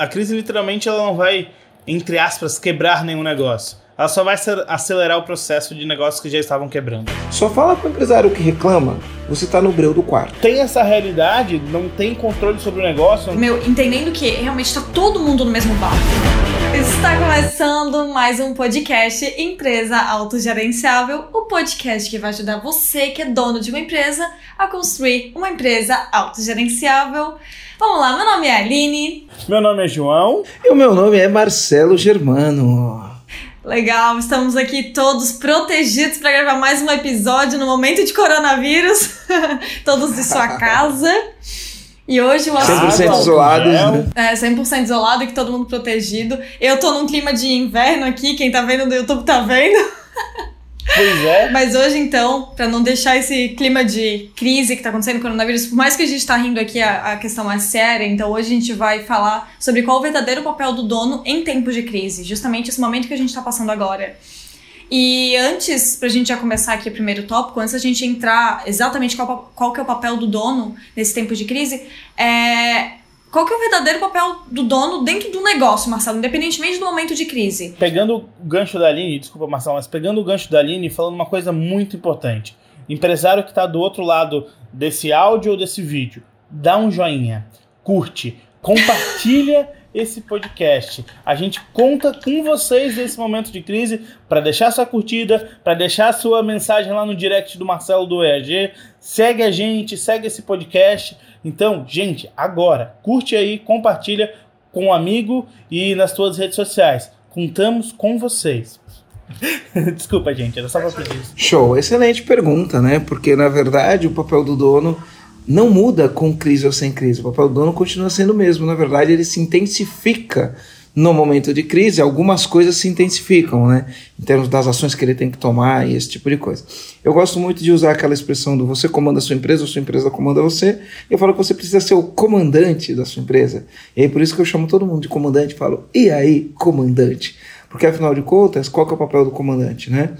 a crise literalmente ela não vai, entre aspas, quebrar nenhum negócio. Ela só vai acelerar o processo de negócios que já estavam quebrando. Só fala para o empresário que reclama, você está no breu do quarto. Tem essa realidade, não tem controle sobre o negócio. Meu, entendendo que realmente está todo mundo no mesmo barco. Está começando mais um podcast Empresa Autogerenciável, o podcast que vai ajudar você que é dono de uma empresa a construir uma empresa autogerenciável. Vamos lá, meu nome é Aline. Meu nome é João. E o meu nome é Marcelo Germano. Legal, estamos aqui todos protegidos para gravar mais um episódio no momento de coronavírus, todos de sua casa. E hoje o assunto... 100% isolados, né? É, 100% isolado e que todo mundo protegido. Eu tô num clima de inverno aqui, quem tá vendo no YouTube tá vendo. Pois é. Mas hoje, então, para não deixar esse clima de crise que tá acontecendo com o coronavírus, por mais que a gente tá rindo aqui, a, a questão é séria, então hoje a gente vai falar sobre qual o verdadeiro papel do dono em tempos de crise, justamente esse momento que a gente tá passando agora. E antes, pra gente já começar aqui o primeiro tópico, antes da gente entrar exatamente qual, qual que é o papel do dono nesse tempo de crise, é, qual que é o verdadeiro papel do dono dentro do negócio, Marcelo, independentemente do momento de crise? Pegando o gancho da Aline, desculpa, Marcelo, mas pegando o gancho da Aline e falando uma coisa muito importante. Empresário que está do outro lado desse áudio ou desse vídeo, dá um joinha, curte, compartilha esse podcast. A gente conta com vocês nesse momento de crise para deixar sua curtida, para deixar sua mensagem lá no direct do Marcelo do EAG. Segue a gente, segue esse podcast. Então, gente, agora, curte aí, compartilha com um amigo e nas suas redes sociais. Contamos com vocês. Desculpa, gente, era só para pedir isso. Show, excelente pergunta, né? Porque na verdade o papel do dono não muda com crise ou sem crise. O papel do dono continua sendo o mesmo. Na verdade, ele se intensifica no momento de crise, algumas coisas se intensificam, né? Em termos das ações que ele tem que tomar e esse tipo de coisa. Eu gosto muito de usar aquela expressão do você comanda a sua empresa, a sua empresa comanda você. Eu falo que você precisa ser o comandante da sua empresa. E aí por isso que eu chamo todo mundo de comandante, falo, e aí, comandante? Porque afinal de contas, qual é o papel do comandante, né?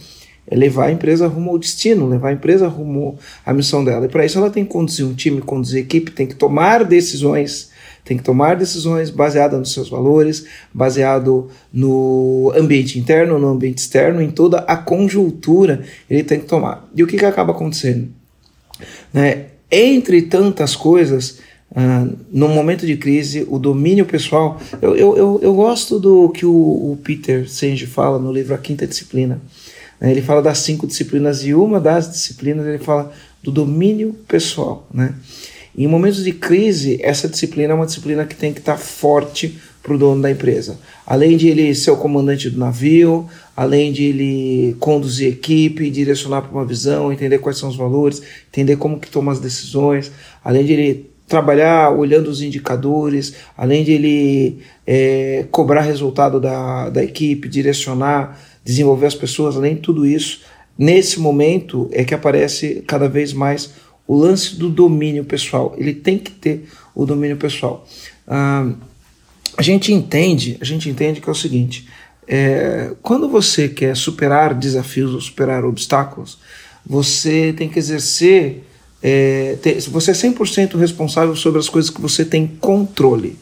É levar a empresa rumo ao destino, levar a empresa rumo à missão dela. E para isso ela tem que conduzir um time, conduzir equipe, tem que tomar decisões tem que tomar decisões baseadas nos seus valores, baseado no ambiente interno, no ambiente externo, em toda a conjuntura ele tem que tomar. E o que, que acaba acontecendo? Né? Entre tantas coisas, uh, no momento de crise, o domínio pessoal. Eu, eu, eu, eu gosto do que o, o Peter Senge fala no livro A Quinta Disciplina. Né? Ele fala das cinco disciplinas e uma das disciplinas ele fala do domínio pessoal. Né? Em momentos de crise, essa disciplina é uma disciplina que tem que estar forte para o dono da empresa. Além de ele ser o comandante do navio, além de ele conduzir equipe, direcionar para uma visão, entender quais são os valores, entender como que toma as decisões, além de ele trabalhar olhando os indicadores, além de ele é, cobrar resultado da, da equipe, direcionar, desenvolver as pessoas, além de tudo isso, nesse momento é que aparece cada vez mais o lance do domínio pessoal. Ele tem que ter o domínio pessoal. Ah, a gente entende, a gente entende que é o seguinte: é, quando você quer superar desafios ou superar obstáculos, você tem que exercer, é, ter, você é 100% responsável sobre as coisas que você tem controle.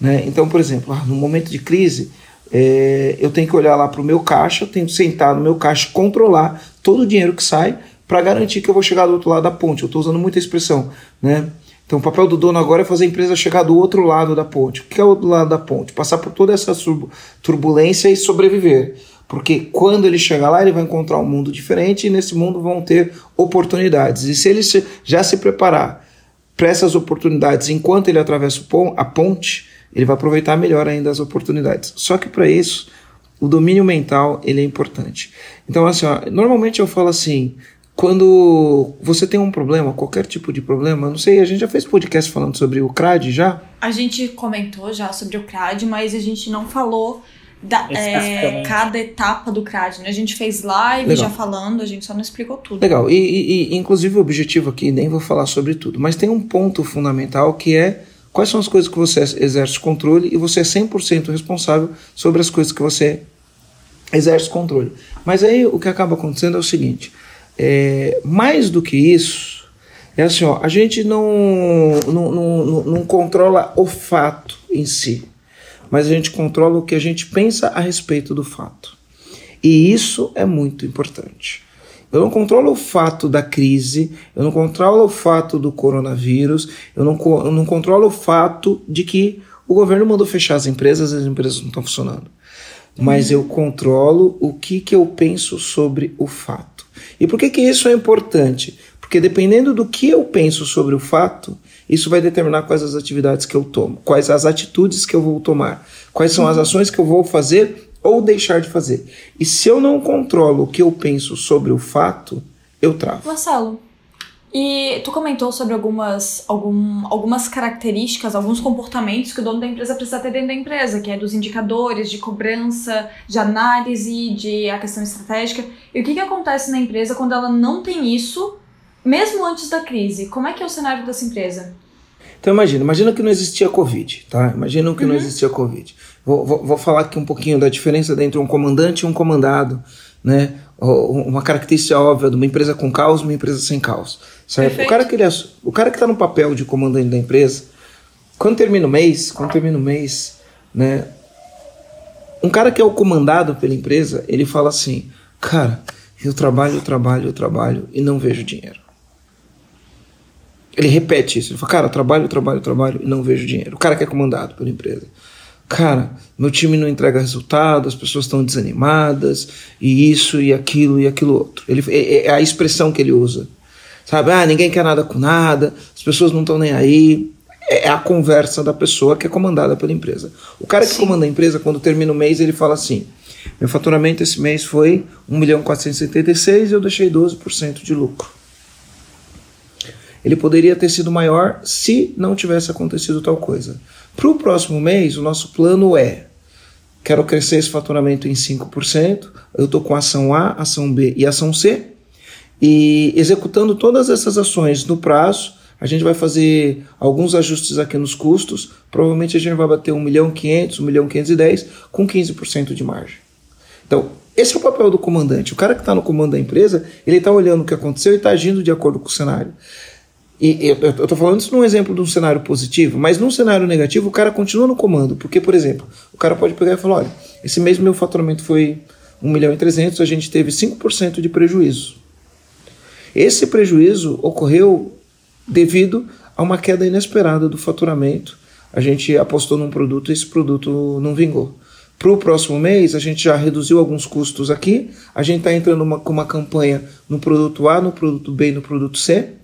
Né? Então, por exemplo, ah, no momento de crise, é, eu tenho que olhar lá para o meu caixa, eu tenho que sentar no meu caixa, controlar todo o dinheiro que sai para garantir que eu vou chegar do outro lado da ponte. Eu estou usando muita expressão, né? Então o papel do dono agora é fazer a empresa chegar do outro lado da ponte. O que é o outro lado da ponte? Passar por toda essa turbulência e sobreviver. Porque quando ele chegar lá, ele vai encontrar um mundo diferente e nesse mundo vão ter oportunidades. E se ele já se preparar para essas oportunidades enquanto ele atravessa a ponte, ele vai aproveitar melhor ainda as oportunidades. Só que para isso, o domínio mental ele é importante. Então, assim, ó, normalmente eu falo assim: quando você tem um problema, qualquer tipo de problema, não sei, a gente já fez podcast falando sobre o CRAD já? A gente comentou já sobre o CRAD, mas a gente não falou da, é, cada etapa do CRAD, né? A gente fez live Legal. já falando, a gente só não explicou tudo. Legal, e, e, e inclusive o objetivo aqui, nem vou falar sobre tudo, mas tem um ponto fundamental que é quais são as coisas que você exerce controle e você é 100% responsável sobre as coisas que você exerce controle. Mas aí o que acaba acontecendo é o seguinte: é, mais do que isso, é assim, ó, a gente não, não, não, não controla o fato em si. mas a gente controla o que a gente pensa a respeito do fato. E isso é muito importante. Eu não controlo o fato da crise, eu não controlo o fato do coronavírus, eu não, eu não controlo o fato de que o governo mandou fechar as empresas e as empresas não estão funcionando. Mas eu controlo o que, que eu penso sobre o fato. E por que, que isso é importante? Porque dependendo do que eu penso sobre o fato, isso vai determinar quais as atividades que eu tomo, quais as atitudes que eu vou tomar, quais são as ações que eu vou fazer ou deixar de fazer. E se eu não controlo o que eu penso sobre o fato, eu travo. Marcelo, e tu comentou sobre algumas, algum, algumas características, alguns comportamentos que o dono da empresa precisa ter dentro da empresa, que é dos indicadores de cobrança, de análise, de a questão estratégica. E o que, que acontece na empresa quando ela não tem isso, mesmo antes da crise? Como é que é o cenário dessa empresa? Então imagina, imagina que não existia Covid, tá? Imagina que uhum. não existia Covid. Vou, vou, vou, falar aqui um pouquinho da diferença entre um comandante e um comandado, né? Uma característica óbvia de uma empresa com caos e uma empresa sem caos, certo? O cara que ele, o cara que está no papel de comandante da empresa, quando termina o mês, quando termina o mês, né? Um cara que é o comandado pela empresa, ele fala assim, cara, eu trabalho, eu trabalho, eu trabalho e não vejo dinheiro. Ele repete isso. Ele fala, cara, trabalho, trabalho, trabalho e não vejo dinheiro. O cara que é comandado pela empresa. Cara, meu time não entrega resultado, as pessoas estão desanimadas, e isso, e aquilo, e aquilo outro. Ele, é, é a expressão que ele usa. Sabe? Ah, ninguém quer nada com nada, as pessoas não estão nem aí. É, é a conversa da pessoa que é comandada pela empresa. O cara que Sim. comanda a empresa, quando termina o mês, ele fala assim: meu faturamento esse mês foi 1 milhão 476 e eu deixei 12% de lucro ele poderia ter sido maior se não tivesse acontecido tal coisa. Para o próximo mês, o nosso plano é: quero crescer esse faturamento em 5%, eu estou com ação A, ação B e ação C, e executando todas essas ações no prazo, a gente vai fazer alguns ajustes aqui nos custos, provavelmente a gente vai bater 1 milhão 500, 1 milhão 510 com 15% de margem. Então, esse é o papel do comandante. O cara que está no comando da empresa, ele está olhando o que aconteceu e está agindo de acordo com o cenário. E eu estou falando isso num exemplo de um cenário positivo, mas num cenário negativo o cara continua no comando. Porque, por exemplo, o cara pode pegar e falar: olha, esse mês meu faturamento foi 1 milhão e 300, a gente teve 5% de prejuízo. Esse prejuízo ocorreu devido a uma queda inesperada do faturamento. A gente apostou num produto e esse produto não vingou. Para o próximo mês, a gente já reduziu alguns custos aqui. A gente está entrando uma, com uma campanha no produto A, no produto B e no produto C.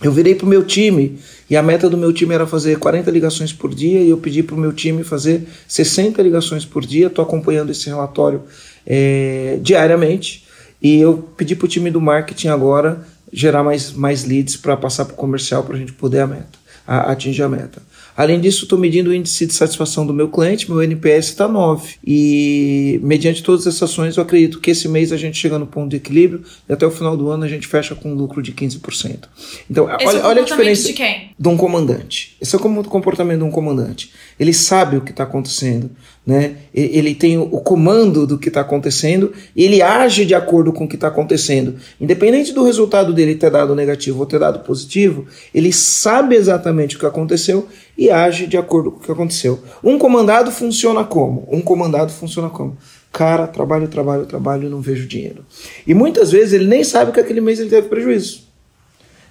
Eu virei para o meu time e a meta do meu time era fazer 40 ligações por dia e eu pedi para o meu time fazer 60 ligações por dia. Estou acompanhando esse relatório é, diariamente e eu pedi para o time do marketing agora gerar mais, mais leads para passar para o comercial para a gente poder a meta, a, atingir a meta. Além disso, estou medindo o índice de satisfação do meu cliente, meu NPS está 9. E mediante todas essas ações, eu acredito que esse mês a gente chega no ponto de equilíbrio e até o final do ano a gente fecha com um lucro de 15%. Então, esse olha, é olha a diferença de, quem? de um comandante. Esse é o comportamento de um comandante. Ele sabe o que está acontecendo, né? Ele tem o comando do que está acontecendo e ele age de acordo com o que está acontecendo. Independente do resultado dele ter dado negativo ou ter dado positivo, ele sabe exatamente o que aconteceu e age de acordo com o que aconteceu. Um comandado funciona como? Um comandado funciona como? Cara, trabalho, trabalho, trabalho e não vejo dinheiro. E muitas vezes ele nem sabe que aquele mês ele teve prejuízo.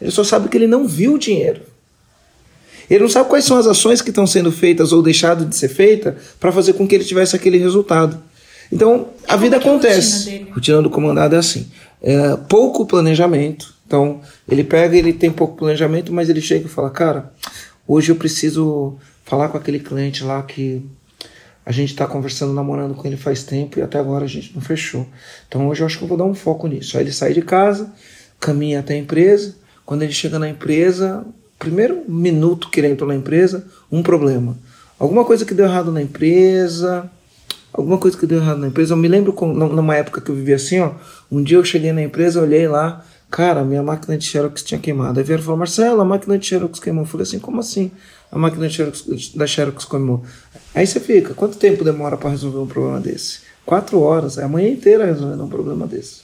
Ele só sabe que ele não viu o dinheiro. Ele não sabe quais são as ações que estão sendo feitas ou deixadas de ser feitas para fazer com que ele tivesse aquele resultado. Então, a vida é, é acontece. A rotina, do comandado é assim: é, pouco planejamento. Então, ele pega, ele tem pouco planejamento, mas ele chega e fala: Cara, hoje eu preciso falar com aquele cliente lá que a gente está conversando, namorando com ele faz tempo e até agora a gente não fechou. Então, hoje eu acho que eu vou dar um foco nisso. Aí ele sai de casa, caminha até a empresa. Quando ele chega na empresa, primeiro minuto que ele entrou na empresa, um problema. Alguma coisa que deu errado na empresa, alguma coisa que deu errado na empresa. Eu me lembro com, numa época que eu vivi assim, ó. Um dia eu cheguei na empresa, olhei lá, cara, minha máquina de Xerox tinha queimado. Aí vieram falar, Marcelo, a máquina de Xerox queimou. Eu falei assim, como assim? A máquina de Xerox, da Xerox queimou. Aí você fica, quanto tempo demora para resolver um problema desse? Quatro horas, é a manhã inteira resolvendo um problema desse.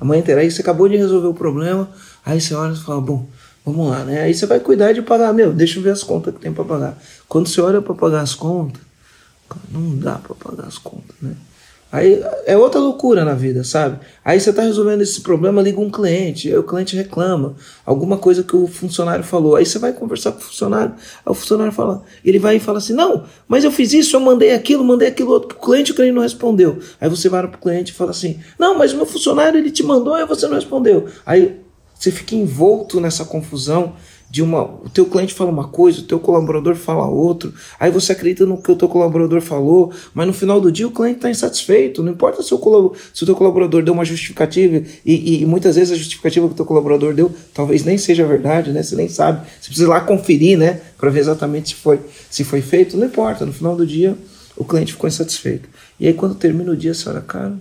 A manhã inteira. Aí você acabou de resolver o problema, aí você olha e fala, bom, Vamos lá, né? Aí você vai cuidar de pagar, meu, deixa eu ver as contas que tem para pagar. Quando você olha para pagar as contas, Não dá para pagar as contas, né? Aí é outra loucura na vida, sabe? Aí você está resolvendo esse problema, liga um cliente, aí o cliente reclama, alguma coisa que o funcionário falou. Aí você vai conversar com o funcionário, aí o funcionário fala, ele vai e fala assim: Não, mas eu fiz isso, eu mandei aquilo, mandei aquilo outro o cliente, o cliente não respondeu. Aí você vai para o cliente e fala assim: Não, mas o meu funcionário ele te mandou e você não respondeu. Aí você fica envolto nessa confusão de uma. O teu cliente fala uma coisa, o teu colaborador fala outro, aí você acredita no que o teu colaborador falou, mas no final do dia o cliente está insatisfeito. Não importa se o, se o teu colaborador deu uma justificativa, e, e, muitas vezes a justificativa que o teu colaborador deu talvez nem seja verdade, né? Você nem sabe. Você precisa ir lá conferir, né? Para ver exatamente se foi, se foi feito. Não importa, no final do dia o cliente ficou insatisfeito. E aí quando termina o dia, você olha, cara,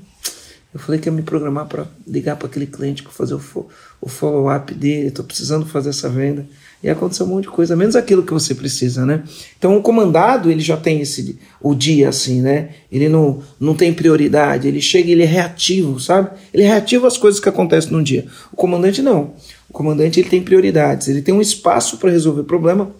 eu falei que ia me programar para ligar para aquele cliente para fazer o, fo o follow-up dele, estou precisando fazer essa venda. E aconteceu um monte de coisa, menos aquilo que você precisa, né? Então o comandado, ele já tem esse o dia assim, né? Ele não, não tem prioridade, ele chega, ele é reativo, sabe? Ele é reativo às coisas que acontecem no dia. O comandante não. O comandante ele tem prioridades, ele tem um espaço para resolver problema,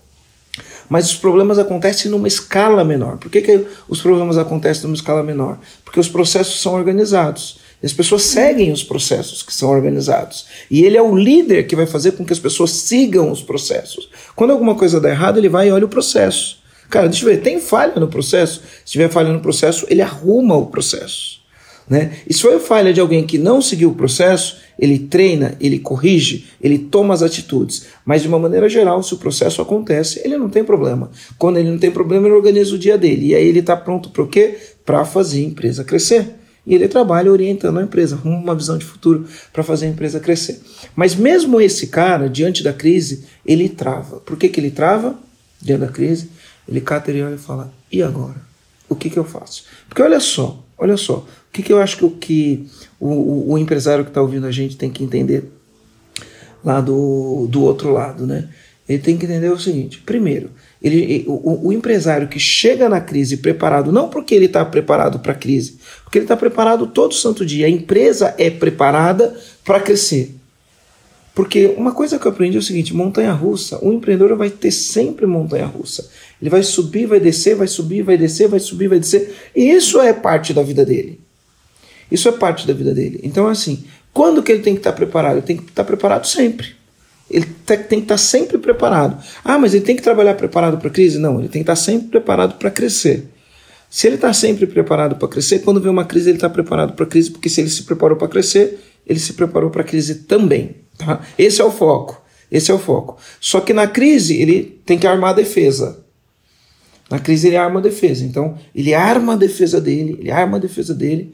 mas os problemas acontecem numa escala menor. Por que, que os problemas acontecem numa escala menor? Porque os processos são organizados. E as pessoas seguem os processos que são organizados. E ele é o líder que vai fazer com que as pessoas sigam os processos. Quando alguma coisa dá errado, ele vai e olha o processo. Cara, deixa eu ver, tem falha no processo? Se tiver falha no processo, ele arruma o processo. Né? E se foi falha de alguém que não seguiu o processo, ele treina, ele corrige, ele toma as atitudes. Mas de uma maneira geral, se o processo acontece, ele não tem problema. Quando ele não tem problema, ele organiza o dia dele. E aí ele está pronto para o quê? Para fazer a empresa crescer. E ele trabalha orientando a empresa, com uma visão de futuro para fazer a empresa crescer. Mas mesmo esse cara, diante da crise, ele trava. Por que, que ele trava? Diante da crise, ele cata e olha e fala: e agora? O que, que eu faço? Porque olha só, olha só, o que, que eu acho que, o, que o, o, empresário que está ouvindo a gente tem que entender lá do, do outro lado, né? Ele tem que entender o seguinte: primeiro, ele, o, o, empresário que chega na crise preparado, não porque ele está preparado para a crise, porque ele está preparado todo santo dia. A empresa é preparada para crescer. Porque uma coisa que eu aprendi é o seguinte: montanha russa, o empreendedor vai ter sempre montanha russa. Ele vai subir, vai descer, vai subir, vai descer, vai subir, vai descer. E isso é parte da vida dele. Isso é parte da vida dele. Então, assim, quando que ele tem que estar preparado? Ele tem que estar preparado sempre. Ele tem que estar sempre preparado. Ah, mas ele tem que trabalhar preparado para a crise? Não, ele tem que estar sempre preparado para crescer. Se ele está sempre preparado para crescer, quando vem uma crise, ele está preparado para a crise, porque se ele se preparou para crescer, ele se preparou para a crise também. Tá? Esse é o foco. Esse é o foco. Só que na crise, ele tem que armar a defesa. Na crise, ele arma a defesa. Então, ele arma a defesa dele, ele arma a defesa dele.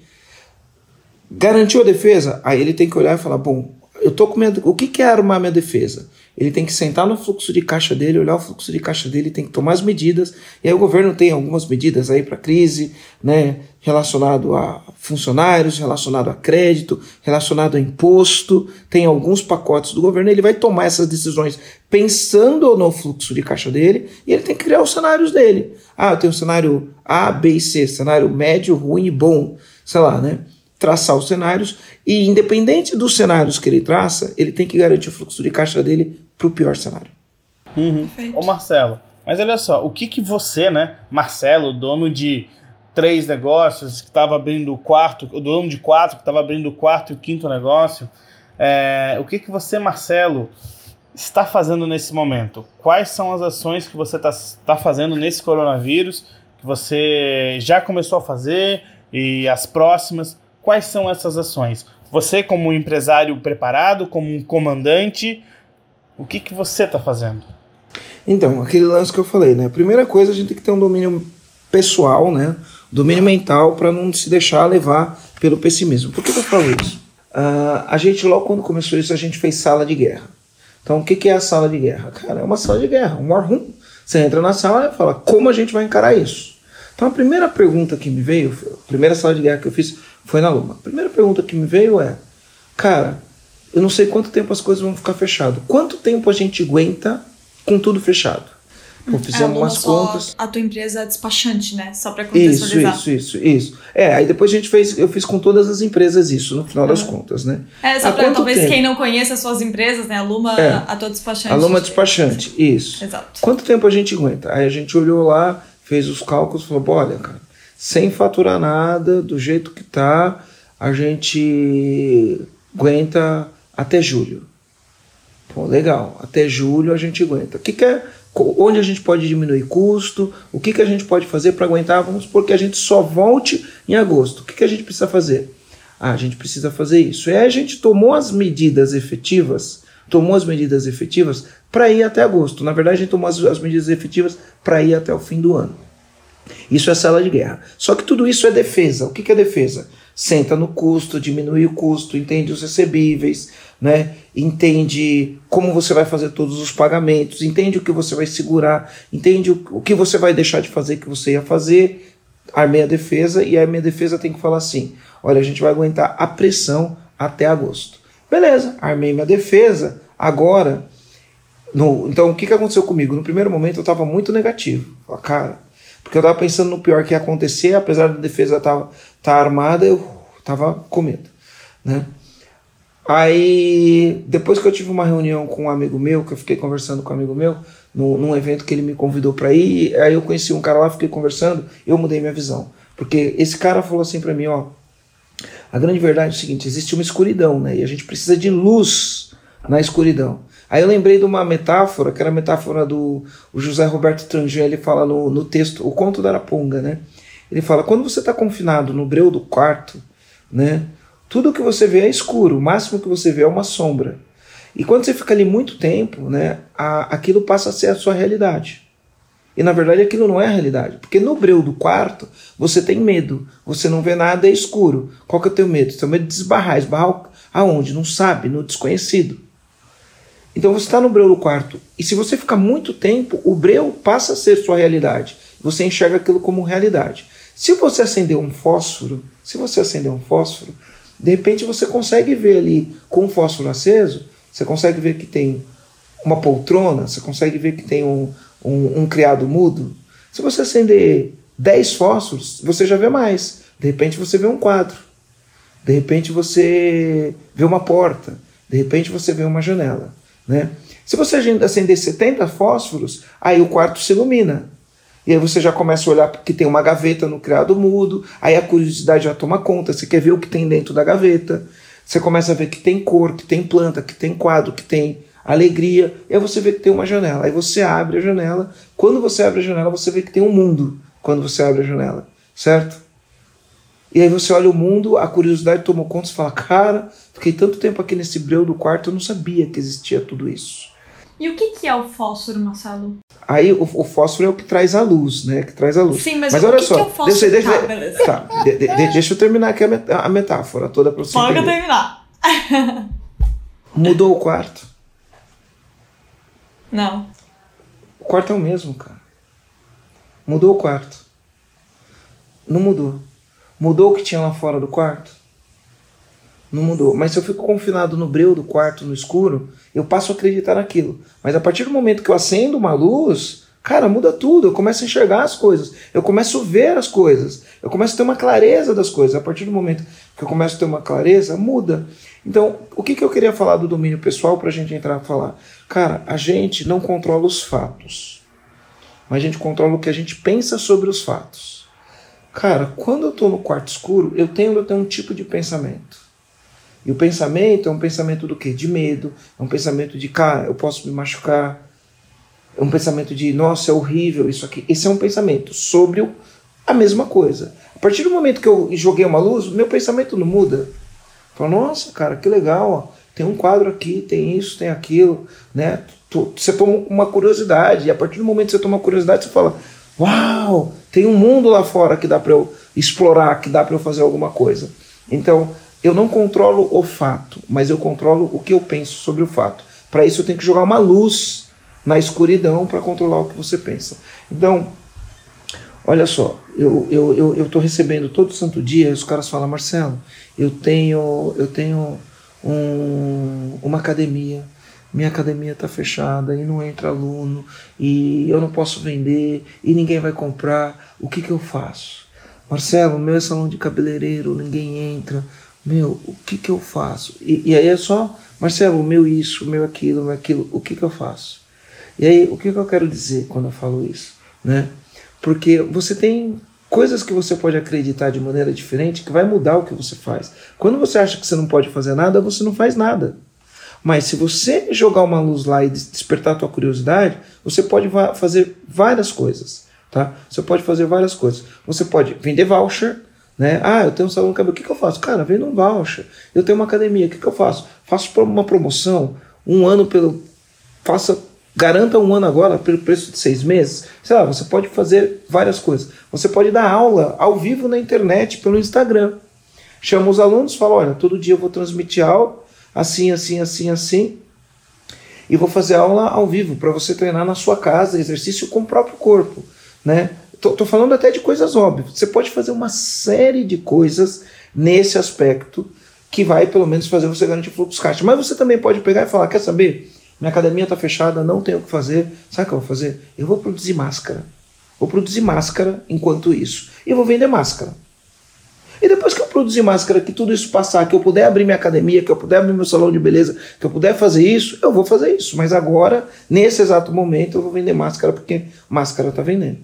Garantiu a defesa? Aí ele tem que olhar e falar: bom, eu tô com medo. O que, é armar minha defesa? Ele tem que sentar no fluxo de caixa dele, olhar o fluxo de caixa dele, tem que tomar as medidas. E aí o governo tem algumas medidas aí para crise, né, relacionado a funcionários, relacionado a crédito, relacionado a imposto. Tem alguns pacotes do governo. Ele vai tomar essas decisões pensando no fluxo de caixa dele e ele tem que criar os cenários dele. Ah, eu tenho um cenário A, B e C, cenário médio, ruim e bom, sei lá, né? traçar os cenários e, independente dos cenários que ele traça, ele tem que garantir o fluxo de caixa dele para o pior cenário. Uhum. Ô Marcelo, mas olha só, o que que você, né, Marcelo, dono de três negócios, que estava abrindo o quarto, o dono de quatro, que estava abrindo o quarto e o quinto negócio, é, o que que você, Marcelo, está fazendo nesse momento? Quais são as ações que você está tá fazendo nesse coronavírus, que você já começou a fazer e as próximas? Quais são essas ações? Você, como um empresário preparado, como um comandante, o que, que você está fazendo? Então, aquele lance que eu falei, né? Primeira coisa, a gente tem que ter um domínio pessoal, né? Domínio mental para não se deixar levar pelo pessimismo. Por que, eu falo isso? Uh, a gente, logo quando começou isso, a gente fez sala de guerra. Então, o que, que é a sala de guerra? Cara, é uma sala de guerra, um war room. Você entra na sala e fala, como a gente vai encarar isso? Então, a primeira pergunta que me veio, a primeira sala de guerra que eu fiz, foi na Luma. A primeira pergunta que me veio é: cara, eu não sei quanto tempo as coisas vão ficar fechadas. Quanto tempo a gente aguenta com tudo fechado? Pô, fizemos é, umas contas. A tua empresa é despachante, né? Só para contextualizar. Isso, isso, isso, isso. É, aí depois a gente fez, eu fiz com todas as empresas isso, no final uhum. das contas, né? É, só para talvez tempo? quem não conheça as suas empresas, né? A Luma, é, a tua despachante. A Luma despachante, isso. Exato. Quanto tempo a gente aguenta? Aí a gente olhou lá, fez os cálculos falou: olha, cara, sem faturar nada, do jeito que tá, a gente aguenta até julho. Pô, legal, até julho a gente aguenta. O que, que é onde a gente pode diminuir custo, o que, que a gente pode fazer para aguentar, vamos supor que a gente só volte em agosto. O que, que a gente precisa fazer? Ah, a gente precisa fazer isso. E aí a gente tomou as medidas efetivas, tomou as medidas efetivas para ir até agosto. Na verdade, a gente tomou as, as medidas efetivas para ir até o fim do ano. Isso é sala de guerra. Só que tudo isso é defesa. O que, que é defesa? Senta no custo, diminui o custo, entende os recebíveis, né? entende como você vai fazer todos os pagamentos, entende o que você vai segurar, entende o, que você vai deixar de fazer que você ia fazer, armei a defesa e a minha defesa tem que falar assim: olha, a gente vai aguentar a pressão até agosto. Beleza, armei minha defesa, agora. No, então, o que, que aconteceu comigo? No primeiro momento eu estava muito negativo. Falei, cara, porque eu estava pensando no pior que ia acontecer, apesar da defesa estar tá, tá armada, eu estava com medo. Né? Aí, depois que eu tive uma reunião com um amigo meu, que eu fiquei conversando com um amigo meu, no, num evento que ele me convidou para ir, aí eu conheci um cara lá, fiquei conversando, eu mudei minha visão. Porque esse cara falou assim para mim, ó, a grande verdade é o seguinte, existe uma escuridão, né? E a gente precisa de luz na escuridão. Aí eu lembrei de uma metáfora, que era a metáfora do José Roberto Tranger, ele fala no, no texto, o conto da Araponga, né? Ele fala, quando você está confinado no breu do quarto, né? Tudo que você vê é escuro, o máximo que você vê é uma sombra. E quando você fica ali muito tempo, né, a, aquilo passa a ser a sua realidade. E na verdade aquilo não é a realidade. Porque no breu do quarto, você tem medo. Você não vê nada, é escuro. Qual que é o teu medo? Tem medo de esbarrar. Esbarrar aonde? Não sabe, no desconhecido. Então você está no breu do quarto. E se você ficar muito tempo, o breu passa a ser sua realidade. Você enxerga aquilo como realidade. Se você acender um fósforo, se você acender um fósforo, de repente você consegue ver ali com o fósforo aceso, você consegue ver que tem uma poltrona, você consegue ver que tem um, um, um criado mudo. Se você acender 10 fósforos, você já vê mais. De repente você vê um quadro. De repente você vê uma porta. De repente você vê uma janela. Né? Se você acender 70 fósforos, aí o quarto se ilumina. E aí você já começa a olhar que tem uma gaveta no criado mudo, aí a curiosidade já toma conta, você quer ver o que tem dentro da gaveta. Você começa a ver que tem cor, que tem planta, que tem quadro, que tem alegria. E aí você vê que tem uma janela. Aí você abre a janela. Quando você abre a janela, você vê que tem um mundo. Quando você abre a janela, certo? E aí você olha o mundo, a curiosidade tomou conta e fala: Cara, fiquei tanto tempo aqui nesse breu do quarto, eu não sabia que existia tudo isso. E o que, que é o fósforo, Marcelo? Aí o, o, fósforo é o que traz a luz, né? Que traz a luz. Sim, mas, mas olha que só, que é o fósforo? Deixa, deixa, tá, beleza. Tá, de, de, de, deixa eu terminar aqui a, a metáfora toda para você Pode terminar. Mudou o quarto? Não. O quarto é o mesmo, cara. Mudou o quarto? Não mudou. Mudou o que tinha lá fora do quarto? Não mudou. Mas se eu fico confinado no breu do quarto, no escuro, eu passo a acreditar naquilo. Mas a partir do momento que eu acendo uma luz, cara, muda tudo. Eu começo a enxergar as coisas. Eu começo a ver as coisas. Eu começo a ter uma clareza das coisas. A partir do momento que eu começo a ter uma clareza, muda. Então, o que, que eu queria falar do domínio pessoal para a gente entrar a falar? Cara, a gente não controla os fatos. Mas a gente controla o que a gente pensa sobre os fatos. Cara, quando eu estou no quarto escuro, eu tendo a ter um tipo de pensamento. E o pensamento é um pensamento do quê? De medo, é um pensamento de, cara, eu posso me machucar, é um pensamento de, nossa, é horrível isso aqui. Esse é um pensamento sobre a mesma coisa. A partir do momento que eu joguei uma luz, meu pensamento não muda. Fala, nossa, cara, que legal, ó. tem um quadro aqui, tem isso, tem aquilo, né? Você toma uma curiosidade, e a partir do momento que você toma uma curiosidade, você fala, uau, tem um mundo lá fora que dá para eu explorar, que dá para eu fazer alguma coisa. Então, eu não controlo o fato, mas eu controlo o que eu penso sobre o fato. Para isso eu tenho que jogar uma luz na escuridão para controlar o que você pensa. Então, olha só, eu eu eu, eu recebendo todo santo dia, os caras falam, Marcelo, eu tenho eu tenho um, uma academia, minha academia está fechada e não entra aluno e eu não posso vender e ninguém vai comprar. O que que eu faço? Marcelo, meu é salão de cabeleireiro, ninguém entra meu, o que que eu faço? E, e aí é só, Marcelo, meu isso, meu aquilo, meu aquilo, o que que eu faço? E aí, o que que eu quero dizer quando eu falo isso, né? Porque você tem coisas que você pode acreditar de maneira diferente que vai mudar o que você faz. Quando você acha que você não pode fazer nada, você não faz nada. Mas se você jogar uma luz lá e despertar a tua curiosidade, você pode fazer várias coisas, tá? Você pode fazer várias coisas. Você pode vender voucher, né? Ah, eu tenho um salão de cabelo, o que, que eu faço? Cara, vendo um voucher. Eu tenho uma academia, o que, que eu faço? Faço uma promoção, um ano pelo. Faça. Garanta um ano agora pelo preço de seis meses. Sei lá, você pode fazer várias coisas. Você pode dar aula ao vivo na internet, pelo Instagram. Chama os alunos, fala: olha, todo dia eu vou transmitir aula, assim, assim, assim, assim. E vou fazer aula ao vivo para você treinar na sua casa, exercício com o próprio corpo, né? Tô, tô falando até de coisas óbvias. Você pode fazer uma série de coisas nesse aspecto que vai pelo menos fazer você garantir fluxo caixa. Mas você também pode pegar e falar: quer saber? Minha academia está fechada, não tenho o que fazer. Sabe o que eu vou fazer? Eu vou produzir máscara. Vou produzir máscara enquanto isso. E vou vender máscara. E depois que eu produzir máscara, que tudo isso passar, que eu puder abrir minha academia, que eu puder abrir meu salão de beleza, que eu puder fazer isso, eu vou fazer isso. Mas agora, nesse exato momento, eu vou vender máscara porque máscara está vendendo.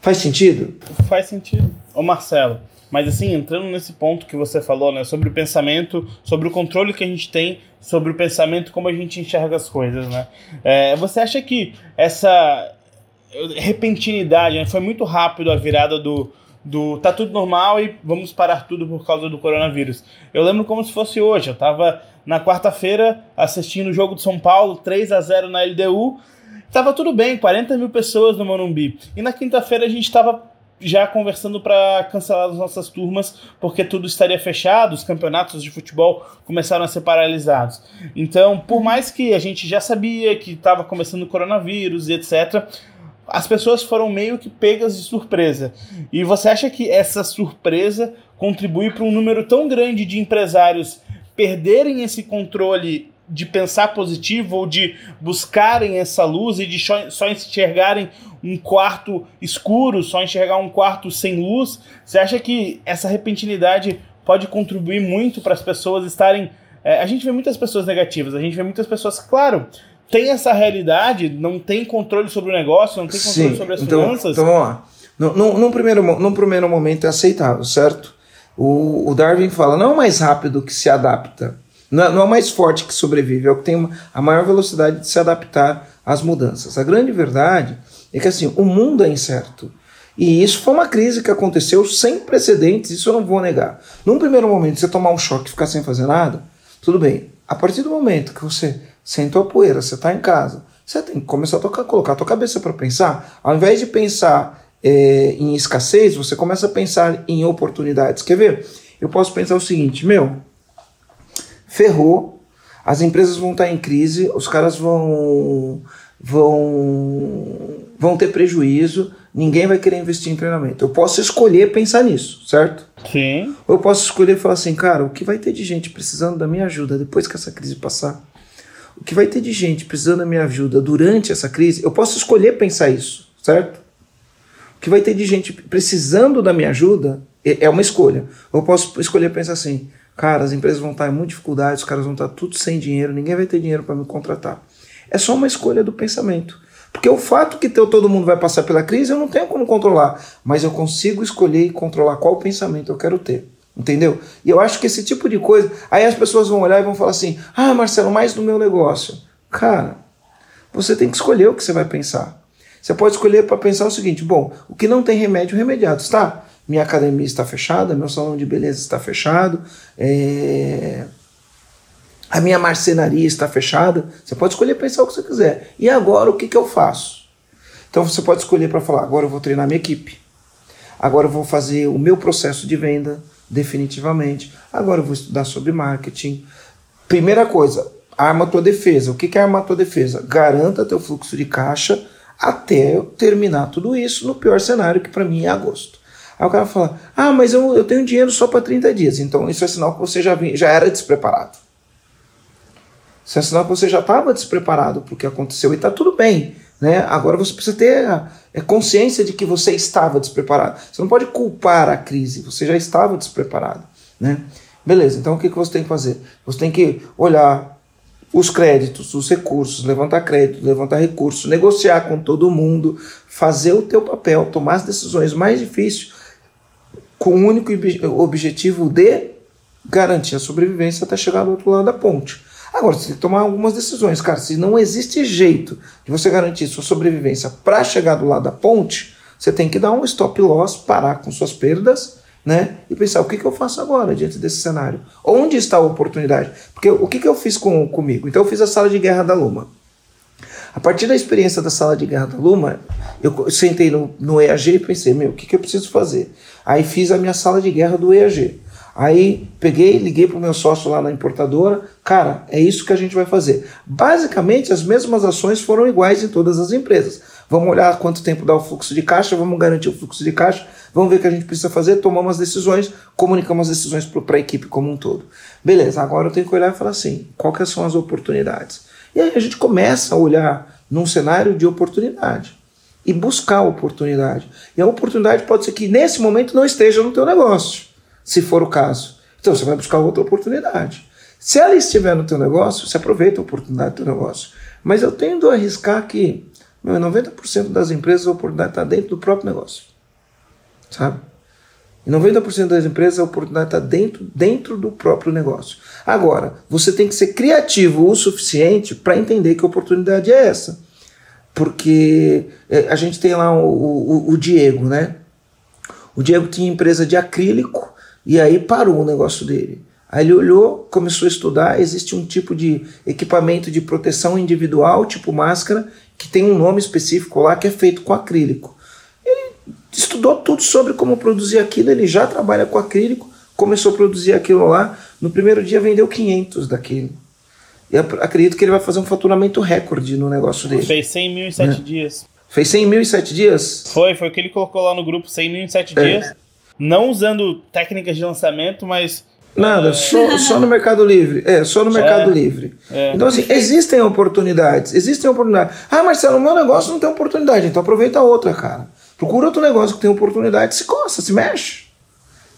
Faz sentido? Faz sentido. Ô Marcelo, mas assim, entrando nesse ponto que você falou, né, sobre o pensamento, sobre o controle que a gente tem sobre o pensamento, como a gente enxerga as coisas, né? É, você acha que essa repentinidade, né, foi muito rápido a virada do, do tá tudo normal e vamos parar tudo por causa do coronavírus. Eu lembro como se fosse hoje, eu tava na quarta-feira assistindo o jogo do São Paulo, 3 a 0 na LDU, Tava tudo bem, 40 mil pessoas no Morumbi. E na quinta-feira a gente estava já conversando para cancelar as nossas turmas, porque tudo estaria fechado, os campeonatos de futebol começaram a ser paralisados. Então, por mais que a gente já sabia que estava começando o coronavírus e etc., as pessoas foram meio que pegas de surpresa. E você acha que essa surpresa contribui para um número tão grande de empresários perderem esse controle de pensar positivo ou de buscarem essa luz e de só enxergarem um quarto escuro, só enxergar um quarto sem luz? Você acha que essa repentinidade pode contribuir muito para as pessoas estarem. É, a gente vê muitas pessoas negativas, a gente vê muitas pessoas, claro, tem essa realidade, não tem controle sobre o negócio, não tem controle Sim, sobre as então, finanças. Então vamos lá. Num, num, primeiro, num primeiro momento é aceitável, certo? O, o Darwin fala, não é o mais rápido que se adapta, não é, não é o mais forte que sobrevive, é o que tem a maior velocidade de se adaptar às mudanças. A grande verdade é que assim, o mundo é incerto. E isso foi uma crise que aconteceu sem precedentes, isso eu não vou negar. Num primeiro momento, você tomar um choque e ficar sem fazer nada, tudo bem. A partir do momento que você sentou a poeira, você está em casa, você tem que começar a tocar, colocar a tua cabeça para pensar. Ao invés de pensar é, em escassez, você começa a pensar em oportunidades. Quer ver? Eu posso pensar o seguinte, meu, ferrou, as empresas vão estar em crise, os caras vão vão vão ter prejuízo, ninguém vai querer investir em treinamento. Eu posso escolher pensar nisso, certo? Sim. Ou eu posso escolher falar assim, cara, o que vai ter de gente precisando da minha ajuda depois que essa crise passar? O que vai ter de gente precisando da minha ajuda durante essa crise? Eu posso escolher pensar isso, certo? O que vai ter de gente precisando da minha ajuda é, é uma escolha. Eu posso escolher pensar assim, Cara, as empresas vão estar em muita dificuldade, os caras vão estar tudo sem dinheiro, ninguém vai ter dinheiro para me contratar. É só uma escolha do pensamento. Porque o fato que todo mundo vai passar pela crise, eu não tenho como controlar, mas eu consigo escolher e controlar qual pensamento eu quero ter. Entendeu? E eu acho que esse tipo de coisa. Aí as pessoas vão olhar e vão falar assim: ah, Marcelo, mais do meu negócio. Cara, você tem que escolher o que você vai pensar. Você pode escolher para pensar o seguinte: bom, o que não tem remédio, remediado, está? minha academia está fechada, meu salão de beleza está fechado, é... a minha marcenaria está fechada. Você pode escolher pensar o que você quiser. E agora o que, que eu faço? Então você pode escolher para falar: agora eu vou treinar minha equipe, agora eu vou fazer o meu processo de venda definitivamente, agora eu vou estudar sobre marketing. Primeira coisa, arma a tua defesa. O que, é armar a tua defesa? Garanta teu fluxo de caixa até eu terminar tudo isso no pior cenário, que para mim é agosto. Aí o cara fala: Ah, mas eu, eu tenho dinheiro só para 30 dias. Então isso é sinal que você já, já era despreparado. Isso é sinal que você já estava despreparado para o que aconteceu e está tudo bem. Né? Agora você precisa ter a, a consciência de que você estava despreparado. Você não pode culpar a crise, você já estava despreparado. Né? Beleza, então o que, que você tem que fazer? Você tem que olhar, os créditos, os recursos, levantar crédito, levantar recursos, negociar com todo mundo, fazer o teu papel, tomar as decisões mais difíceis com o único objetivo de garantir a sobrevivência até chegar do outro lado da ponte. Agora, você tem que tomar algumas decisões, cara. Se não existe jeito de você garantir sua sobrevivência para chegar do lado da ponte, você tem que dar um stop loss, parar com suas perdas né? E pensar, o que, que eu faço agora diante desse cenário? Onde está a oportunidade? Porque o que, que eu fiz com, comigo? Então eu fiz a sala de guerra da Luma. A partir da experiência da sala de guerra da Luma, eu sentei no, no EAG e pensei, meu, o que, que eu preciso fazer? Aí fiz a minha sala de guerra do EAG. Aí peguei, liguei para o meu sócio lá na importadora, cara, é isso que a gente vai fazer. Basicamente, as mesmas ações foram iguais em todas as empresas. Vamos olhar quanto tempo dá o fluxo de caixa, vamos garantir o fluxo de caixa, vamos ver o que a gente precisa fazer, tomamos as decisões, comunicamos as decisões para a equipe como um todo. Beleza, agora eu tenho que olhar e falar assim, quais são as oportunidades? E aí a gente começa a olhar num cenário de oportunidade e buscar a oportunidade. E a oportunidade pode ser que nesse momento não esteja no teu negócio, se for o caso. Então você vai buscar outra oportunidade. Se ela estiver no teu negócio, você aproveita a oportunidade do teu negócio. Mas eu tendo a arriscar que meu, 90% das empresas a oportunidade está dentro do próprio negócio. Sabe? E 90% das empresas a oportunidade está dentro, dentro do próprio negócio. Agora, você tem que ser criativo o suficiente para entender que oportunidade é essa. Porque é, a gente tem lá o, o, o Diego, né? O Diego tinha empresa de acrílico e aí parou o negócio dele. Aí ele olhou, começou a estudar, existe um tipo de equipamento de proteção individual, tipo máscara, que tem um nome específico lá que é feito com acrílico. Ele estudou tudo sobre como produzir aquilo, ele já trabalha com acrílico, começou a produzir aquilo lá. No primeiro dia vendeu 500 daquele. E acredito que ele vai fazer um faturamento recorde no negócio dele. Fez 100 mil em 7 né? dias. Fez 100 mil em 7 dias? Foi, foi o que ele colocou lá no grupo, 100 mil em 7 é. dias. Não usando técnicas de lançamento, mas Nada, é. só, só no Mercado Livre. É, só no Mercado é. Livre. É. Então, assim, existem oportunidades. Existem oportunidades. Ah, Marcelo, o meu negócio não tem oportunidade, então aproveita outra, cara. Procura outro negócio que tem oportunidade, se coça, se mexe.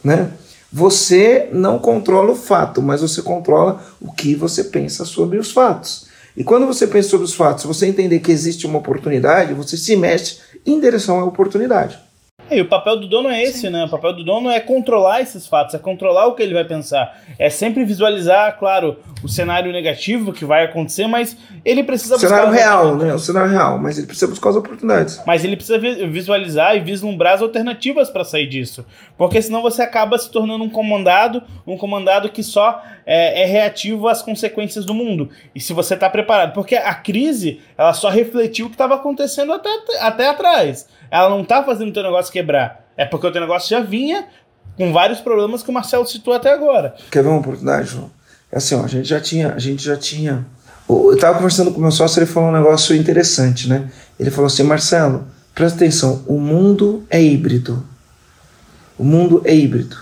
Né? Você não controla o fato, mas você controla o que você pensa sobre os fatos. E quando você pensa sobre os fatos, você entender que existe uma oportunidade, você se mexe em direção à oportunidade. E o papel do dono é esse, Sim. né? O papel do dono é controlar esses fatos, é controlar o que ele vai pensar. É sempre visualizar, claro, o cenário negativo que vai acontecer, mas ele precisa buscar. O cenário real, né? O cenário real, mas ele precisa buscar as oportunidades. Mas ele precisa visualizar e vislumbrar as alternativas para sair disso. Porque senão você acaba se tornando um comandado, um comandado que só é, é reativo às consequências do mundo. E se você está preparado. Porque a crise, ela só refletiu o que estava acontecendo até, até atrás ela não tá fazendo o teu negócio quebrar. É porque o teu negócio já vinha com vários problemas que o Marcelo citou até agora. Quer ver uma oportunidade, João? É assim, ó, a gente já tinha, a gente já tinha. Eu tava conversando com o meu sócio, ele falou um negócio interessante, né? Ele falou assim, Marcelo, presta atenção, o mundo é híbrido. O mundo é híbrido.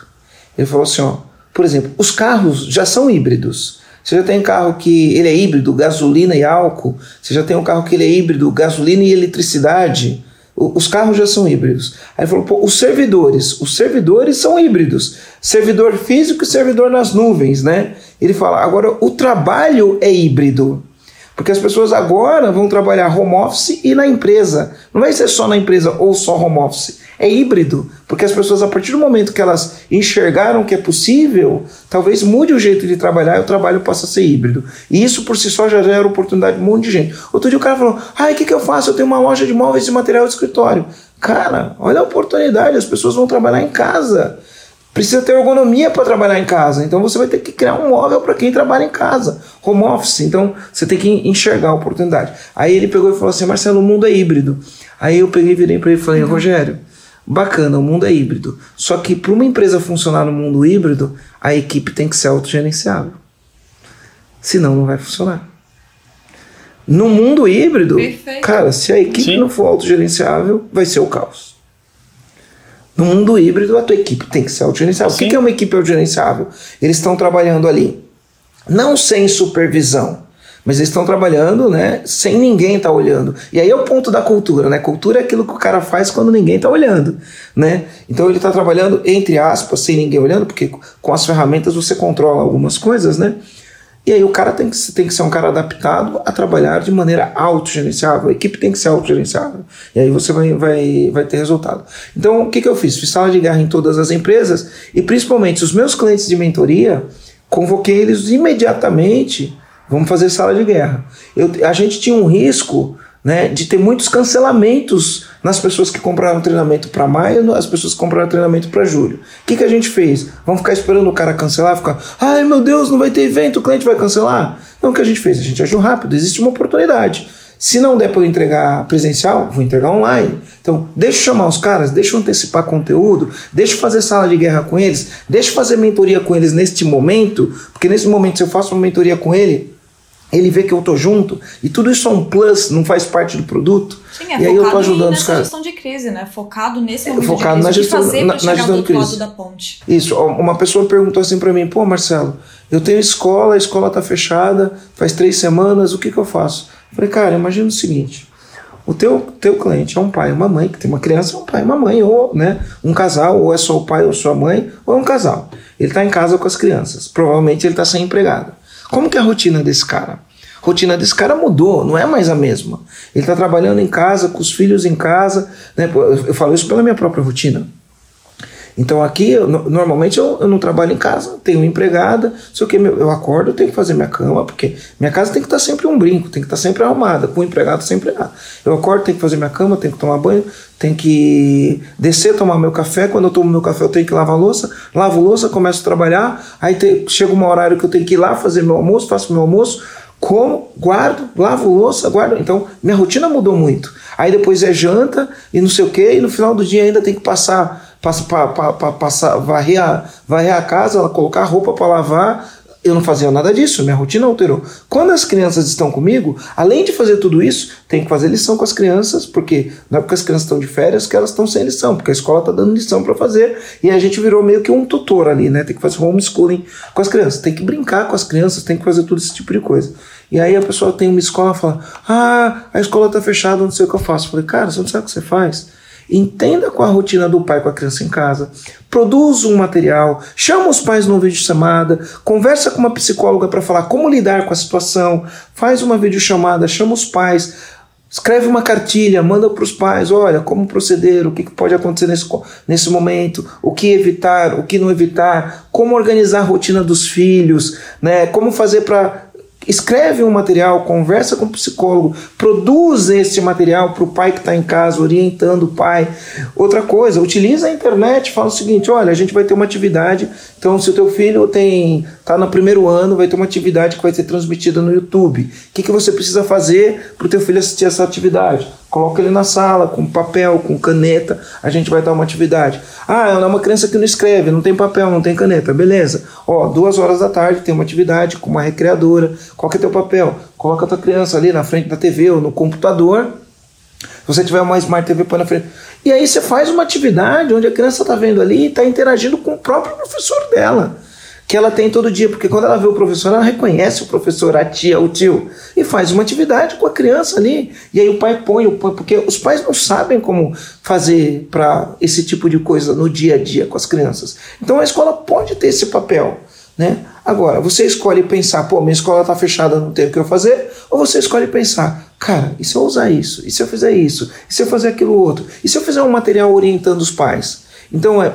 Ele falou assim, ó, por exemplo, os carros já são híbridos. Você já tem um carro que ele é híbrido, gasolina e álcool. Você já tem um carro que ele é híbrido, gasolina e eletricidade os carros já são híbridos. Aí falou, pô, os servidores, os servidores são híbridos. Servidor físico e servidor nas nuvens, né? Ele fala, agora o trabalho é híbrido. Porque as pessoas agora vão trabalhar home office e na empresa. Não vai ser só na empresa ou só home office. É híbrido. Porque as pessoas, a partir do momento que elas enxergaram que é possível, talvez mude o jeito de trabalhar e o trabalho possa ser híbrido. E isso por si só já gera oportunidade de um monte de gente. Outro dia o cara falou: ai, o que, que eu faço? Eu tenho uma loja de móveis e material de escritório. Cara, olha a oportunidade, as pessoas vão trabalhar em casa precisa ter ergonomia para trabalhar em casa. Então você vai ter que criar um móvel para quem trabalha em casa, home office. Então você tem que enxergar a oportunidade. Aí ele pegou e falou assim: Marcelo, o mundo é híbrido. Aí eu peguei, virei para ele e falei: uhum. Rogério, bacana, o mundo é híbrido. Só que para uma empresa funcionar no mundo híbrido, a equipe tem que ser autogerenciável. Senão não vai funcionar. No mundo híbrido, Perfeito. cara, se a equipe Sim. não for autogerenciável, vai ser o caos. No mundo híbrido, a tua equipe tem que ser autogerenciável. Sim. O que é uma equipe autogerenciável? Eles estão trabalhando ali, não sem supervisão, mas eles estão trabalhando, né, sem ninguém estar tá olhando. E aí é o ponto da cultura, né? Cultura é aquilo que o cara faz quando ninguém está olhando, né? Então ele está trabalhando entre aspas, sem ninguém olhando, porque com as ferramentas você controla algumas coisas, né? E aí o cara tem que, tem que ser um cara adaptado a trabalhar de maneira autogerenciável. A equipe tem que ser autogerenciável. E aí você vai, vai, vai ter resultado. Então, o que, que eu fiz? Fiz sala de guerra em todas as empresas e principalmente os meus clientes de mentoria, convoquei eles imediatamente. Vamos fazer sala de guerra. Eu, a gente tinha um risco né, de ter muitos cancelamentos nas pessoas que compraram treinamento para maio, as pessoas que compraram treinamento para julho. O que, que a gente fez? Vamos ficar esperando o cara cancelar? Ficar, ai meu Deus, não vai ter evento, o cliente vai cancelar? Não, o que a gente fez? A gente agiu rápido, existe uma oportunidade. Se não der para eu entregar presencial, vou entregar online. Então, deixa eu chamar os caras, deixa eu antecipar conteúdo, deixa eu fazer sala de guerra com eles, deixa eu fazer mentoria com eles neste momento, porque nesse momento, se eu faço uma mentoria com ele, ele vê que eu tô junto e tudo isso é um plus, não faz parte do produto. Sim, é e aí eu tô ajudando os caras. gestão de crise, né? Focado nesse momento é, focado de crise, na gestão, fazer na, na gestão de crise. da ponte. Isso, uma pessoa perguntou assim para mim, pô Marcelo, eu tenho escola, a escola tá fechada, faz três semanas, o que que eu faço? Eu falei, cara, imagina o seguinte, o teu, teu cliente é um pai uma mãe, que tem uma criança, é um pai uma mãe, ou né, um casal, ou é só o pai ou sua mãe, ou é um casal. Ele está em casa com as crianças, provavelmente ele está sem empregado. Como que é a rotina desse cara? A rotina desse cara mudou, não é mais a mesma. Ele está trabalhando em casa, com os filhos em casa. Né? Eu falo isso pela minha própria rotina. Então aqui, eu, normalmente eu, eu, não trabalho em casa, tenho empregada, sei o que, eu acordo, eu tenho que fazer minha cama, porque minha casa tem que estar sempre um brinco, tem que estar sempre arrumada, com empregado sem empregado. Eu acordo, tenho que fazer minha cama, tenho que tomar banho, tenho que descer, tomar meu café, quando eu tomo meu café eu tenho que lavar louça, lavo louça, começo a trabalhar, aí te, chega um horário que eu tenho que ir lá fazer meu almoço, faço meu almoço, como, guardo, lavo louça, guardo. Então, minha rotina mudou muito. Aí depois é janta e não sei o que, e no final do dia ainda tem que passar, passa, varrer, a, varrer a casa, colocar roupa para lavar, eu não fazia nada disso, minha rotina alterou. Quando as crianças estão comigo, além de fazer tudo isso, tem que fazer lição com as crianças, porque não é porque as crianças estão de férias que elas estão sem lição, porque a escola está dando lição para fazer e a gente virou meio que um tutor ali, né? Tem que fazer homeschooling com as crianças, tem que brincar com as crianças, tem que fazer tudo esse tipo de coisa. E aí a pessoa tem uma escola e fala: Ah, a escola está fechada, não sei o que eu faço. Eu falei, cara, você não sabe o que você faz? Entenda qual a rotina do pai com a criança em casa, produza um material, chama os pais num vídeo chamada, conversa com uma psicóloga para falar como lidar com a situação, faz uma videochamada, chama os pais, escreve uma cartilha, manda para os pais, olha, como proceder, o que pode acontecer nesse, nesse momento, o que evitar, o que não evitar, como organizar a rotina dos filhos, né, como fazer para escreve um material, conversa com o psicólogo, produz esse material para o pai que está em casa, orientando o pai. Outra coisa, utiliza a internet, fala o seguinte: olha, a gente vai ter uma atividade. Então, se o teu filho tem está no primeiro ano, vai ter uma atividade que vai ser transmitida no YouTube. O que, que você precisa fazer para o teu filho assistir essa atividade? Coloca ele na sala, com papel, com caneta, a gente vai dar uma atividade. Ah, é uma criança que não escreve, não tem papel, não tem caneta, beleza. Ó, duas horas da tarde tem uma atividade com uma recreadora. Qual que é teu papel? Coloca a tua criança ali na frente da TV ou no computador. Se você tiver uma Smart TV, põe na frente. E aí você faz uma atividade onde a criança está vendo ali e está interagindo com o próprio professor dela que ela tem todo dia, porque quando ela vê o professor, ela reconhece o professor, a tia, o tio, e faz uma atividade com a criança ali. E aí o pai põe, porque os pais não sabem como fazer para esse tipo de coisa no dia a dia com as crianças. Então a escola pode ter esse papel. Né? Agora, você escolhe pensar, pô, minha escola está fechada, não tenho o que eu fazer, ou você escolhe pensar, cara, e se eu usar isso? E se eu fizer isso? E se eu fazer aquilo outro? E se eu fizer um material orientando os pais? Então, é,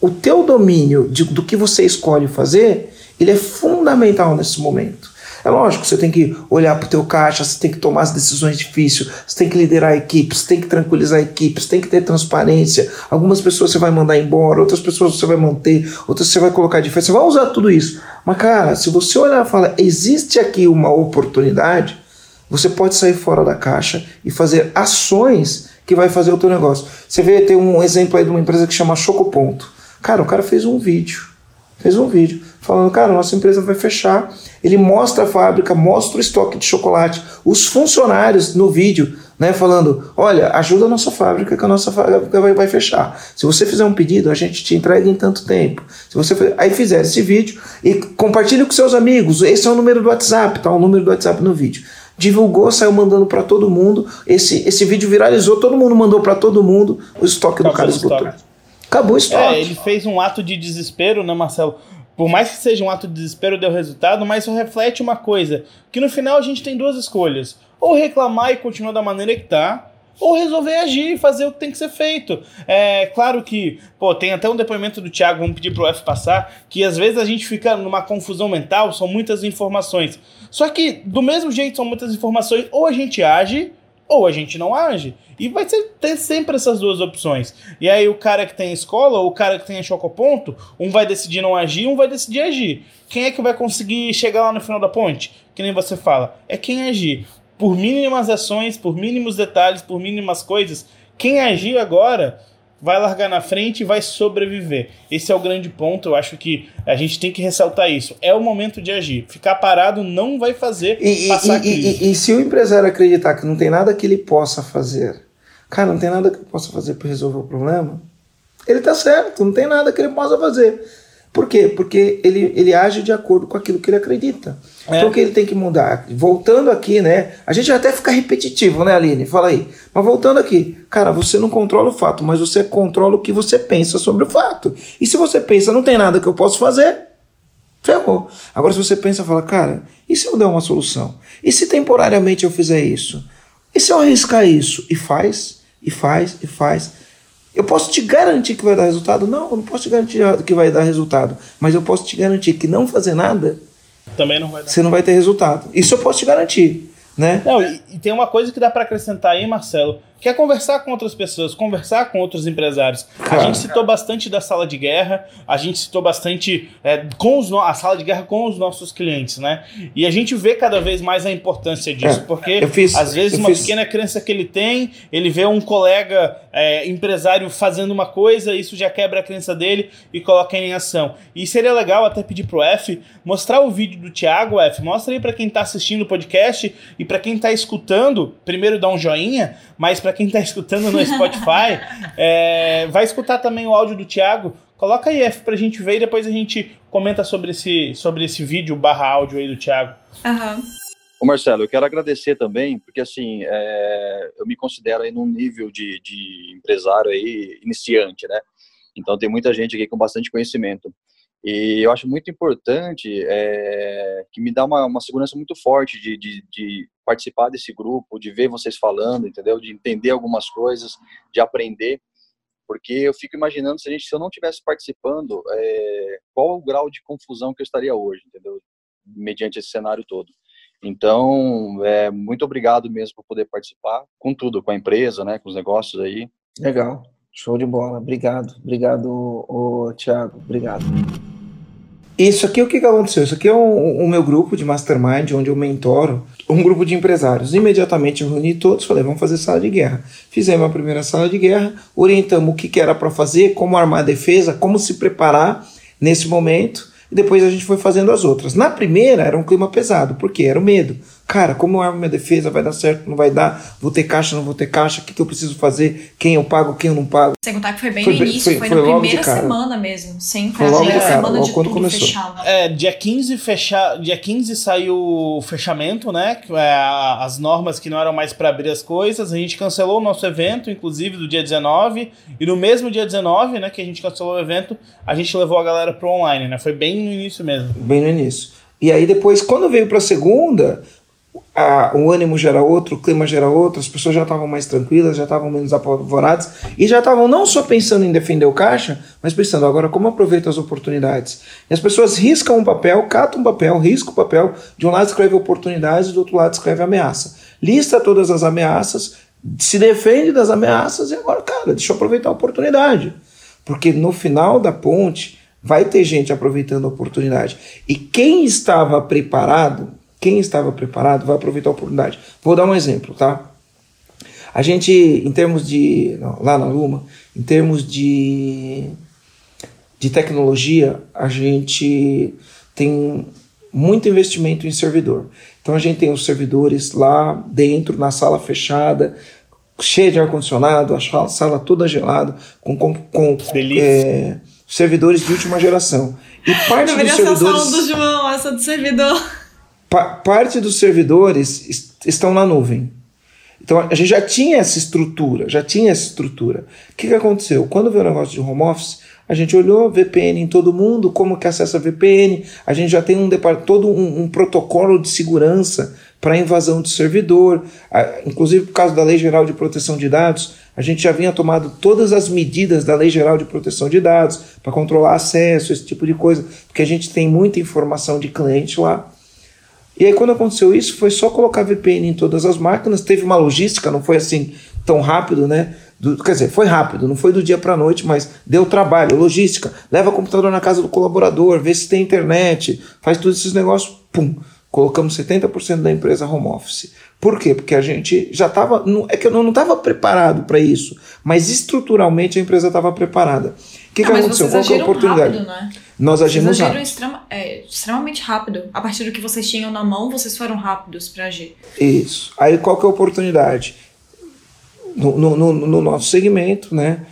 o teu domínio de, do que você escolhe fazer, ele é fundamental nesse momento. É lógico, você tem que olhar para o teu caixa, você tem que tomar as decisões difíceis, você tem que liderar a equipe, você tem que tranquilizar a equipe, você tem que ter transparência. Algumas pessoas você vai mandar embora, outras pessoas você vai manter, outras você vai colocar de frente, você vai usar tudo isso. Mas, cara, se você olhar e falar, existe aqui uma oportunidade, você pode sair fora da caixa e fazer ações que vai fazer o teu negócio. Você vê, tem um exemplo aí de uma empresa que chama Chocoponto. Cara, o cara fez um vídeo. Fez um vídeo falando, cara, nossa empresa vai fechar. Ele mostra a fábrica, mostra o estoque de chocolate, os funcionários no vídeo, né, falando, olha, ajuda a nossa fábrica que a nossa fábrica vai, vai fechar. Se você fizer um pedido, a gente te entrega em tanto tempo. Se você aí fizer esse vídeo e compartilhe com seus amigos. Esse é o número do WhatsApp, tá? O número do WhatsApp no vídeo divulgou, saiu mandando para todo mundo. Esse, esse vídeo viralizou, todo mundo mandou para todo mundo. O estoque do cara esgotou. Acabou o estoque. É, ele fez um ato de desespero, né, Marcelo? por mais que seja um ato de desespero, deu resultado, mas isso reflete uma coisa: que no final a gente tem duas escolhas. Ou reclamar e continuar da maneira que tá, ou resolver agir e fazer o que tem que ser feito. É claro que, pô, tem até um depoimento do Thiago, vamos pedir pro F passar, que às vezes a gente fica numa confusão mental, são muitas informações. Só que, do mesmo jeito, são muitas informações, ou a gente age, ou a gente não age. E vai ser, ter sempre essas duas opções. E aí o cara que tem escola ou o cara que tem a chocoponto, um vai decidir não agir, um vai decidir agir. Quem é que vai conseguir chegar lá no final da ponte? Que nem você fala. É quem agir por mínimas ações, por mínimos detalhes, por mínimas coisas, quem agir agora vai largar na frente e vai sobreviver. Esse é o grande ponto. Eu acho que a gente tem que ressaltar isso. É o momento de agir. Ficar parado não vai fazer e, passar e. E, e, se o empresário acreditar que não tem nada que ele possa fazer, cara, não tem nada que eu possa fazer para resolver o problema, ele tá certo. Não tem nada que ele possa fazer. Por quê? Porque ele, ele age de acordo com aquilo que ele acredita. É. Então o que ele tem que mudar? Voltando aqui, né? A gente até fica repetitivo, né, Aline? Fala aí. Mas voltando aqui, cara, você não controla o fato, mas você controla o que você pensa sobre o fato. E se você pensa, não tem nada que eu possa fazer, ferrou. Agora, se você pensa, fala, cara, e se eu der uma solução? E se temporariamente eu fizer isso? E se eu arriscar isso? E faz, e faz, e faz. Eu posso te garantir que vai dar resultado? Não, eu não posso te garantir que vai dar resultado. Mas eu posso te garantir que não fazer nada. Também não vai dar. Você não vai ter resultado. Isso eu posso te garantir. Né? Não, e, e tem uma coisa que dá para acrescentar aí, Marcelo, que é conversar com outras pessoas, conversar com outros empresários. Cara. A gente citou bastante da sala de guerra, a gente citou bastante é, com os a sala de guerra com os nossos clientes, né? E a gente vê cada vez mais a importância disso, é, porque fiz, às vezes uma fiz... pequena crença que ele tem, ele vê um colega é, empresário fazendo uma coisa, isso já quebra a crença dele e coloca em ação. E seria legal até pedir pro F mostrar o vídeo do Thiago, F, mostra aí para quem tá assistindo o podcast e para quem tá escutando, primeiro dá um joinha, mas para quem está escutando no Spotify, é, vai escutar também o áudio do Thiago. Coloca aí F pra gente ver e depois a gente comenta sobre esse, sobre esse vídeo barra áudio aí do Thiago. Aham. Uhum. Ô Marcelo, eu quero agradecer também, porque assim, é, eu me considero aí num nível de, de empresário aí iniciante, né? Então tem muita gente aqui com bastante conhecimento. E eu acho muito importante, é, que me dá uma, uma segurança muito forte de, de, de, participar desse grupo, de ver vocês falando, entendeu? De entender algumas coisas, de aprender. Porque eu fico imaginando se, a gente, se eu não tivesse participando, é, qual o grau de confusão que eu estaria hoje, entendeu? Mediante esse cenário todo. Então, é, muito obrigado mesmo por poder participar com tudo, com a empresa, né, com os negócios aí. Legal, show de bola. Obrigado, obrigado, o Thiago, obrigado. Isso aqui, o que, que aconteceu? Isso aqui é o, o meu grupo de mastermind, onde eu mentoro um grupo de empresários. Imediatamente eu reuni todos, falei, vamos fazer sala de guerra. Fizemos a primeira sala de guerra, orientamos o que, que era para fazer, como armar a defesa, como se preparar nesse momento, e depois a gente foi fazendo as outras. Na primeira era um clima pesado, porque era o medo. Cara, como eu armo minha defesa? Vai dar certo? Não vai dar? Vou ter caixa? Não vou ter caixa? O que, que eu preciso fazer? Quem eu pago? Quem eu não pago? Sem contar que foi bem foi, no início, foi, foi, foi na primeira semana mesmo. Sem foi logo de semana de quando começou. fechado. É, dia 15, fecha... dia 15 saiu o fechamento, né? É, as normas que não eram mais para abrir as coisas. A gente cancelou o nosso evento, inclusive do dia 19. E no mesmo dia 19, né, que a gente cancelou o evento, a gente levou a galera pro online, né? Foi bem no início mesmo. Bem no início. E aí depois, quando veio para a segunda, a, o ânimo já era outro, o clima já era outro, as pessoas já estavam mais tranquilas, já estavam menos apavoradas e já estavam não só pensando em defender o caixa, mas pensando agora como aproveito as oportunidades. E as pessoas riscam um papel, catam um papel, riscam o papel, de um lado escreve oportunidades, do outro lado escreve ameaça. Lista todas as ameaças, se defende das ameaças e agora, cara, deixa eu aproveitar a oportunidade. Porque no final da ponte vai ter gente aproveitando a oportunidade. E quem estava preparado quem estava preparado vai aproveitar a oportunidade. Vou dar um exemplo, tá? A gente, em termos de. Não, lá na Luma, em termos de, de tecnologia, a gente tem muito investimento em servidor. Então a gente tem os servidores lá dentro, na sala fechada, cheia de ar-condicionado, a sala toda gelada, com, com, com é, servidores de última geração. E parte Deveria dos servidores. Ser a sala do João, essa do servidor pa parte dos servidores est estão na nuvem. Então a gente já tinha essa estrutura, já tinha essa estrutura. O que, que aconteceu? Quando veio o negócio de home office, A gente olhou VPN em todo mundo, como que acessa VPN, a gente já tem um todo um, um protocolo de segurança para invasão de servidor, inclusive por causa da Lei Geral de Proteção de Dados, a gente já vinha tomado todas as medidas da Lei Geral de Proteção de Dados para controlar acesso, esse tipo de coisa, porque a gente tem muita informação de cliente lá. E aí, quando aconteceu isso, foi só colocar VPN em todas as máquinas. Teve uma logística, não foi assim tão rápido, né? Do, quer dizer, foi rápido, não foi do dia para a noite, mas deu trabalho, logística. Leva o computador na casa do colaborador, vê se tem internet, faz todos esses negócios, pum. Colocamos 70% da empresa home office. Por quê? Porque a gente já estava. É que eu não estava preparado para isso, mas estruturalmente a empresa estava preparada. O que, que aconteceu? Qual que é a oportunidade? Rápido, né? Nós agimos vocês rápido. Extrema, é, extremamente rápido. A partir do que vocês tinham na mão, vocês foram rápidos para agir. Isso. Aí qual que é a oportunidade? No, no, no, no nosso segmento, né?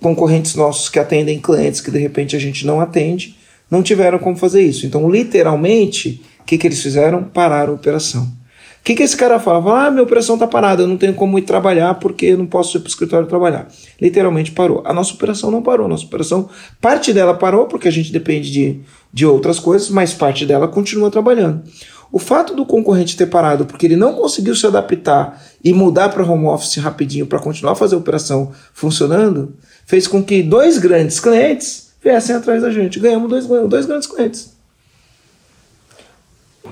Concorrentes nossos que atendem clientes que de repente a gente não atende, não tiveram como fazer isso. Então, literalmente, o que, que eles fizeram? Pararam a operação. O que, que esse cara fala? Fala, ah, minha operação está parada, eu não tenho como ir trabalhar porque eu não posso ir para o escritório trabalhar. Literalmente parou. A nossa operação não parou. A nossa operação, parte dela parou porque a gente depende de, de outras coisas, mas parte dela continua trabalhando. O fato do concorrente ter parado porque ele não conseguiu se adaptar e mudar para home office rapidinho para continuar a fazer a operação funcionando, fez com que dois grandes clientes viessem atrás da gente. Ganhamos dois, dois grandes clientes.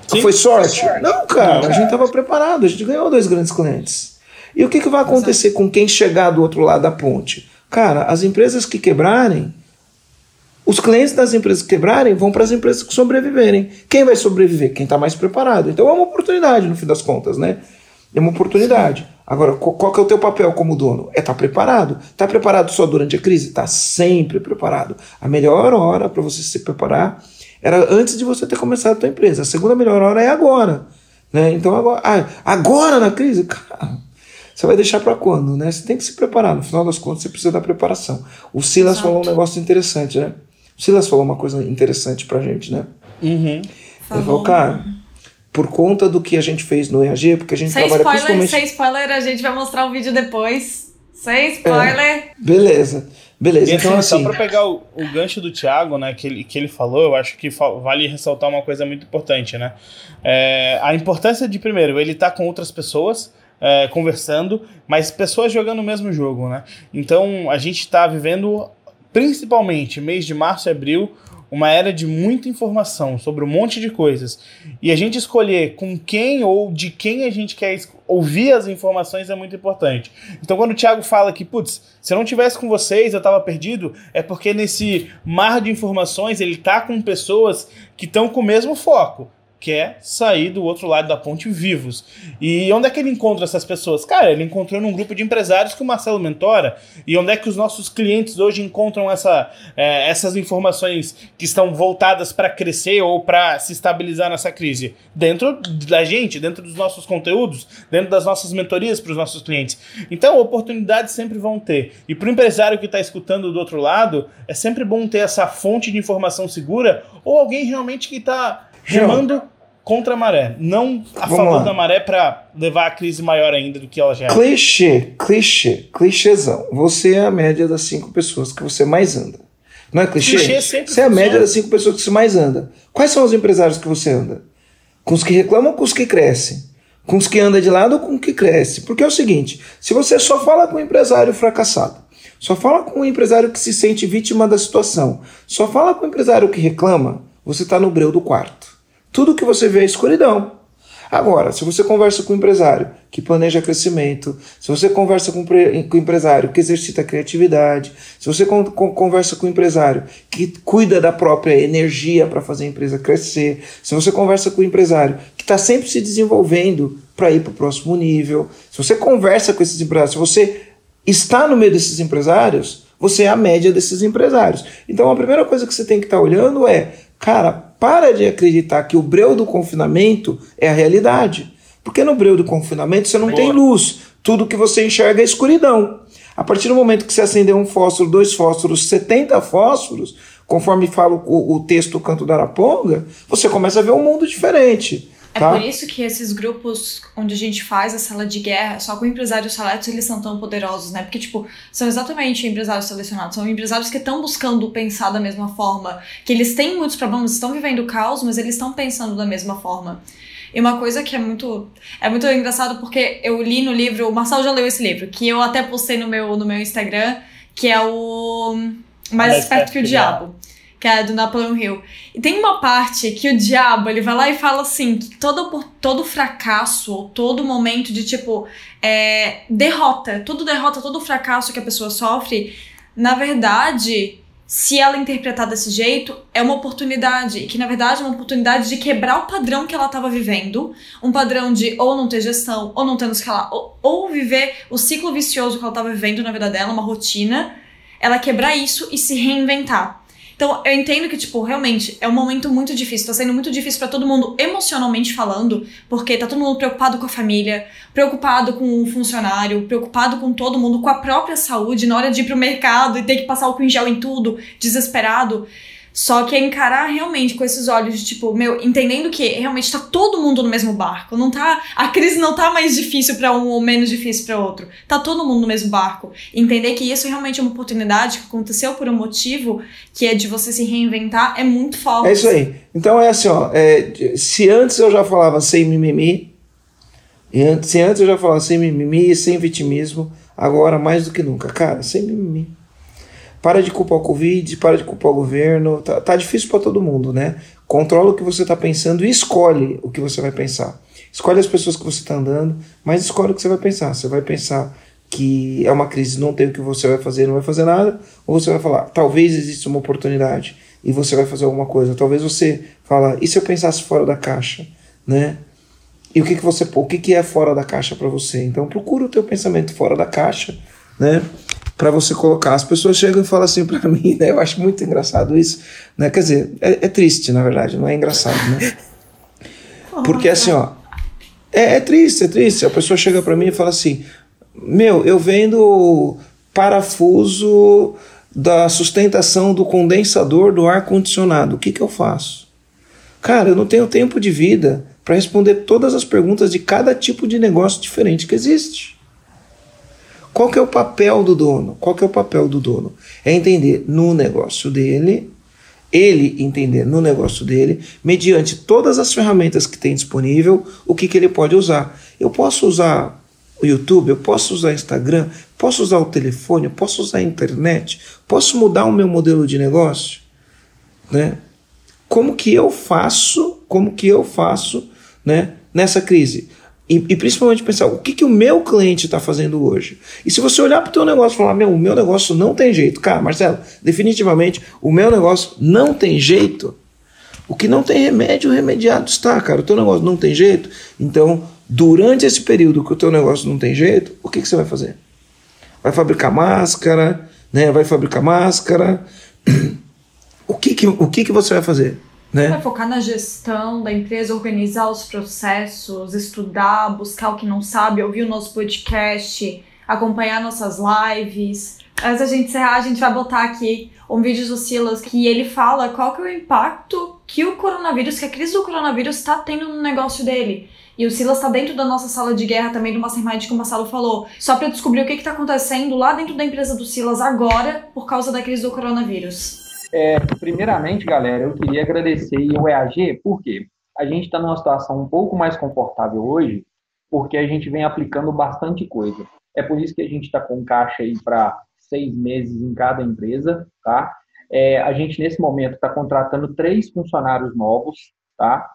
Sim. Foi sorte? Não, cara, a gente estava preparado, a gente ganhou dois grandes clientes. E o que, que vai acontecer com quem chegar do outro lado da ponte? Cara, as empresas que quebrarem, os clientes das empresas que quebrarem vão para as empresas que sobreviverem. Quem vai sobreviver? Quem está mais preparado. Então é uma oportunidade, no fim das contas, né? É uma oportunidade. Agora, qual que é o teu papel como dono? É estar tá preparado. Está preparado só durante a crise? Está sempre preparado. A melhor hora para você se preparar era antes de você ter começado a tua empresa. A segunda melhor hora é agora. Né? Então agora, ah, agora na crise, cara, você vai deixar para quando? Né? Você tem que se preparar. No final das contas, você precisa da preparação. O Silas Exato. falou um negócio interessante, né? O Silas falou uma coisa interessante pra gente, né? Uhum. Ele falou, cara, por conta do que a gente fez no EAG, porque a gente sem trabalha spoiler, principalmente... Sem spoiler, a gente vai mostrar o vídeo depois. Sem spoiler. É, beleza. Beleza, então assim. Só para pegar o, o, gancho do Thiago, né, que ele, que ele falou, eu acho que vale ressaltar uma coisa muito importante, né? É, a importância de, primeiro, ele estar tá com outras pessoas. É, conversando, mas pessoas jogando o mesmo jogo, né? Então a gente está vivendo, principalmente mês de março e abril, uma era de muita informação sobre um monte de coisas. E a gente escolher com quem ou de quem a gente quer ouvir as informações é muito importante. Então, quando o Thiago fala que, putz, se eu não tivesse com vocês, eu estava perdido, é porque nesse mar de informações ele tá com pessoas que estão com o mesmo foco quer sair do outro lado da ponte vivos. E onde é que ele encontra essas pessoas? Cara, ele encontrou num grupo de empresários que o Marcelo mentora. E onde é que os nossos clientes hoje encontram essa, é, essas informações que estão voltadas para crescer ou para se estabilizar nessa crise? Dentro da gente, dentro dos nossos conteúdos, dentro das nossas mentorias para os nossos clientes. Então, oportunidades sempre vão ter. E para o empresário que está escutando do outro lado, é sempre bom ter essa fonte de informação segura ou alguém realmente que está remando contra a maré, não a Vamos favor lá. da maré para levar a crise maior ainda do que ela já é. Clichê, clichê, clichêzão. Você é a média das cinco pessoas que você mais anda. Não é clichê? clichê sempre você é a média das cinco pessoas que você mais anda. Quais são os empresários que você anda? Com os que reclamam ou com os que crescem? Com os que anda de lado ou com os que cresce? Porque é o seguinte: se você só fala com um empresário fracassado, só fala com um empresário que se sente vítima da situação, só fala com um empresário que reclama, você está no breu do quarto. Tudo que você vê é escuridão. Agora, se você conversa com um empresário que planeja crescimento, se você conversa com um empresário que exercita criatividade, se você conversa com um empresário que cuida da própria energia para fazer a empresa crescer, se você conversa com um empresário que está sempre se desenvolvendo para ir para o próximo nível, se você conversa com esses empresários, se você está no meio desses empresários, você é a média desses empresários. Então a primeira coisa que você tem que estar tá olhando é Cara, para de acreditar que o breu do confinamento é a realidade. Porque no breu do confinamento você não Boa. tem luz. Tudo que você enxerga é escuridão. A partir do momento que você acender um fósforo, dois fósforos, 70 fósforos, conforme fala o, o texto do Canto da Araponga, você começa a ver um mundo diferente. É tá? por isso que esses grupos onde a gente faz a sala de guerra, só com empresários seletos, eles são tão poderosos, né? Porque, tipo, são exatamente empresários selecionados, são empresários que estão buscando pensar da mesma forma, que eles têm muitos problemas, estão vivendo caos, mas eles estão pensando da mesma forma. E uma coisa que é muito é muito engraçado porque eu li no livro, o Marcel já leu esse livro, que eu até postei no meu no meu Instagram, que é o Mais Esperto que o Diabo que é do Napoleon Hill. E tem uma parte que o diabo, ele vai lá e fala assim, que todo, todo fracasso, ou todo momento de, tipo, é, derrota, todo derrota, todo fracasso que a pessoa sofre, na verdade, se ela interpretar desse jeito, é uma oportunidade. E que, na verdade, é uma oportunidade de quebrar o padrão que ela estava vivendo. Um padrão de ou não ter gestão, ou não ter nos escalar, ou, ou viver o ciclo vicioso que ela estava vivendo na vida dela, uma rotina. Ela quebrar isso e se reinventar. Então, eu entendo que, tipo, realmente é um momento muito difícil. Tá sendo muito difícil para todo mundo emocionalmente falando, porque tá todo mundo preocupado com a família, preocupado com o funcionário, preocupado com todo mundo, com a própria saúde, na hora de ir pro mercado e ter que passar álcool em gel em tudo, desesperado. Só que é encarar realmente com esses olhos de tipo, meu, entendendo que realmente tá todo mundo no mesmo barco. Não tá. A crise não tá mais difícil para um ou menos difícil para outro. Tá todo mundo no mesmo barco. Entender que isso realmente é uma oportunidade que aconteceu por um motivo que é de você se reinventar é muito forte. É isso aí. Então é assim, ó. É, se antes eu já falava sem mimimi, se antes eu já falava sem mimimi sem vitimismo, agora mais do que nunca, cara, sem mimimi. Para de culpar o Covid, para de culpar o governo. Tá, tá difícil para todo mundo, né? Controla o que você está pensando e escolhe o que você vai pensar. Escolhe as pessoas que você está andando, mas escolhe o que você vai pensar. Você vai pensar que é uma crise, não tem o que você vai fazer, não vai fazer nada, ou você vai falar, talvez exista uma oportunidade e você vai fazer alguma coisa. Talvez você fala, e se eu pensasse fora da caixa, né? E o que que você, o que que é fora da caixa para você? Então procura o teu pensamento fora da caixa, né? Para você colocar. As pessoas chegam e falam assim para mim, né? Eu acho muito engraçado isso, né? Quer dizer, é, é triste, na verdade, não é engraçado, né? Porque assim, ó, é, é triste, é triste. A pessoa chega para mim e fala assim: Meu, eu vendo parafuso da sustentação do condensador do ar condicionado. O que que eu faço? Cara, eu não tenho tempo de vida para responder todas as perguntas de cada tipo de negócio diferente que existe. Qual que é o papel do dono? Qual que é o papel do dono? É entender no negócio dele, ele entender no negócio dele, mediante todas as ferramentas que tem disponível, o que, que ele pode usar. Eu posso usar o YouTube, eu posso usar o Instagram, posso usar o telefone, posso usar a internet, posso mudar o meu modelo de negócio, né? Como que eu faço? Como que eu faço, né? Nessa crise? E, e, principalmente pensar o que, que o meu cliente está fazendo hoje. E se você olhar para o teu negócio e falar, meu, o meu negócio não tem jeito. Cara, Marcelo, definitivamente o meu negócio não tem jeito. O que não tem remédio, remediado está, cara. O teu negócio não tem jeito. Então, durante esse período que o teu negócio não tem jeito, o que, que você vai fazer? Vai fabricar máscara, né? Vai fabricar máscara. O que, que, o que, que você vai fazer? Né? Vai focar na gestão da empresa, organizar os processos, estudar, buscar o que não sabe, ouvir o nosso podcast, acompanhar nossas lives. Antes da gente encerrar, a gente vai botar aqui um vídeo do Silas que ele fala qual que é o impacto que o coronavírus, que a crise do coronavírus está tendo no negócio dele. E o Silas está dentro da nossa sala de guerra também do Mastermind, como o Marcelo falou, só para descobrir o que está acontecendo lá dentro da empresa do Silas agora por causa da crise do coronavírus. É, primeiramente, galera, eu queria agradecer o EAG, porque a gente está numa situação um pouco mais confortável hoje, porque a gente vem aplicando bastante coisa. É por isso que a gente está com caixa aí para seis meses em cada empresa, tá? É, a gente, nesse momento, está contratando três funcionários novos, tá?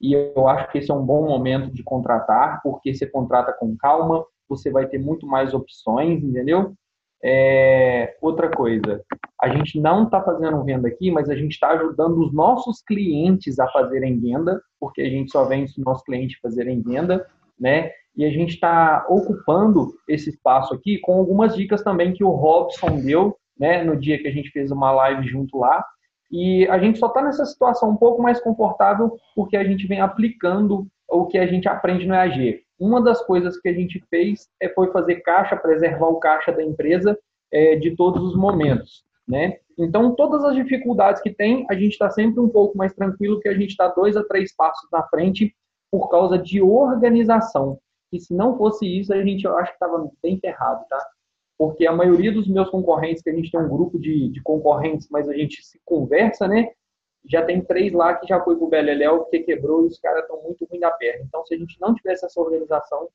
E eu acho que esse é um bom momento de contratar, porque você contrata com calma, você vai ter muito mais opções, entendeu? É, outra coisa, a gente não está fazendo venda aqui, mas a gente está ajudando os nossos clientes a fazerem venda, porque a gente só vende se o nosso cliente fazerem venda, né? E a gente está ocupando esse espaço aqui com algumas dicas também que o Robson deu, né? No dia que a gente fez uma live junto lá. E a gente só está nessa situação um pouco mais confortável porque a gente vem aplicando o que a gente aprende no EAG. Uma das coisas que a gente fez é, foi fazer caixa, preservar o caixa da empresa é, de todos os momentos. Né? Então, todas as dificuldades que tem, a gente está sempre um pouco mais tranquilo, que a gente está dois a três passos na frente por causa de organização. E se não fosse isso, a gente eu acho que estava bem ferrado, tá? Porque a maioria dos meus concorrentes, que a gente tem um grupo de, de concorrentes, mas a gente se conversa, né? Já tem três lá que já foi pro Beleléu, porque quebrou e os caras estão muito ruim da perna. Então, se a gente não tivesse essa organização,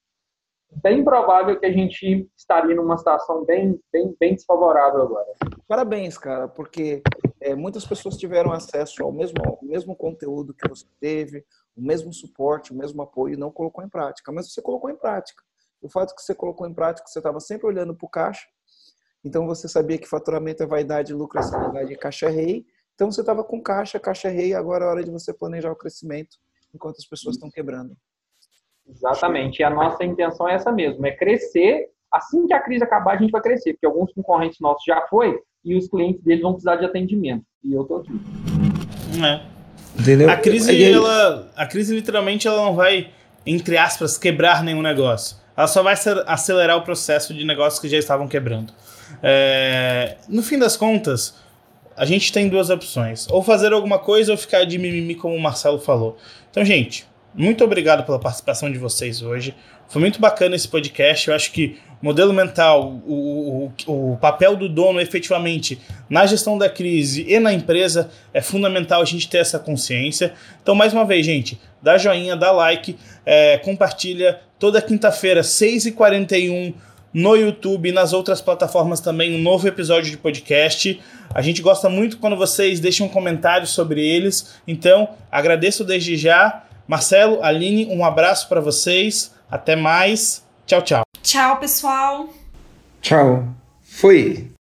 bem provável que a gente estaria numa situação bem, bem, bem desfavorável agora. Parabéns, cara, porque é, muitas pessoas tiveram acesso ao mesmo, ao mesmo conteúdo que você teve, o mesmo suporte, o mesmo apoio e não colocou em prática. Mas você colocou em prática. O fato que você colocou em prática, você estava sempre olhando para o caixa, então você sabia que faturamento é vaidade, lucro é sanidade e caixa é rei. Então você estava com caixa, caixa rei, agora é hora de você planejar o crescimento enquanto as pessoas estão quebrando. Exatamente. E a nossa intenção é essa mesmo, é crescer. Assim que a crise acabar, a gente vai crescer, porque alguns concorrentes nossos já foi e os clientes deles vão precisar de atendimento. E eu tô aqui. É. Entendeu? A crise, ela, a crise literalmente ela não vai, entre aspas, quebrar nenhum negócio. Ela só vai acelerar o processo de negócios que já estavam quebrando. É, no fim das contas, a gente tem duas opções: ou fazer alguma coisa ou ficar de mimimi, como o Marcelo falou. Então, gente, muito obrigado pela participação de vocês hoje. Foi muito bacana esse podcast. Eu acho que modelo mental, o, o, o, papel do dono efetivamente na gestão da crise e na empresa é fundamental a gente ter essa consciência. Então, mais uma vez, gente, dá joinha, dá like, é, compartilha. Toda quinta-feira, 6h41 no YouTube e nas outras plataformas também, um novo episódio de podcast. A gente gosta muito quando vocês deixam comentários sobre eles. Então, agradeço desde já. Marcelo, Aline, um abraço para vocês. Até mais. Tchau, tchau. Tchau, pessoal. Tchau. Fui.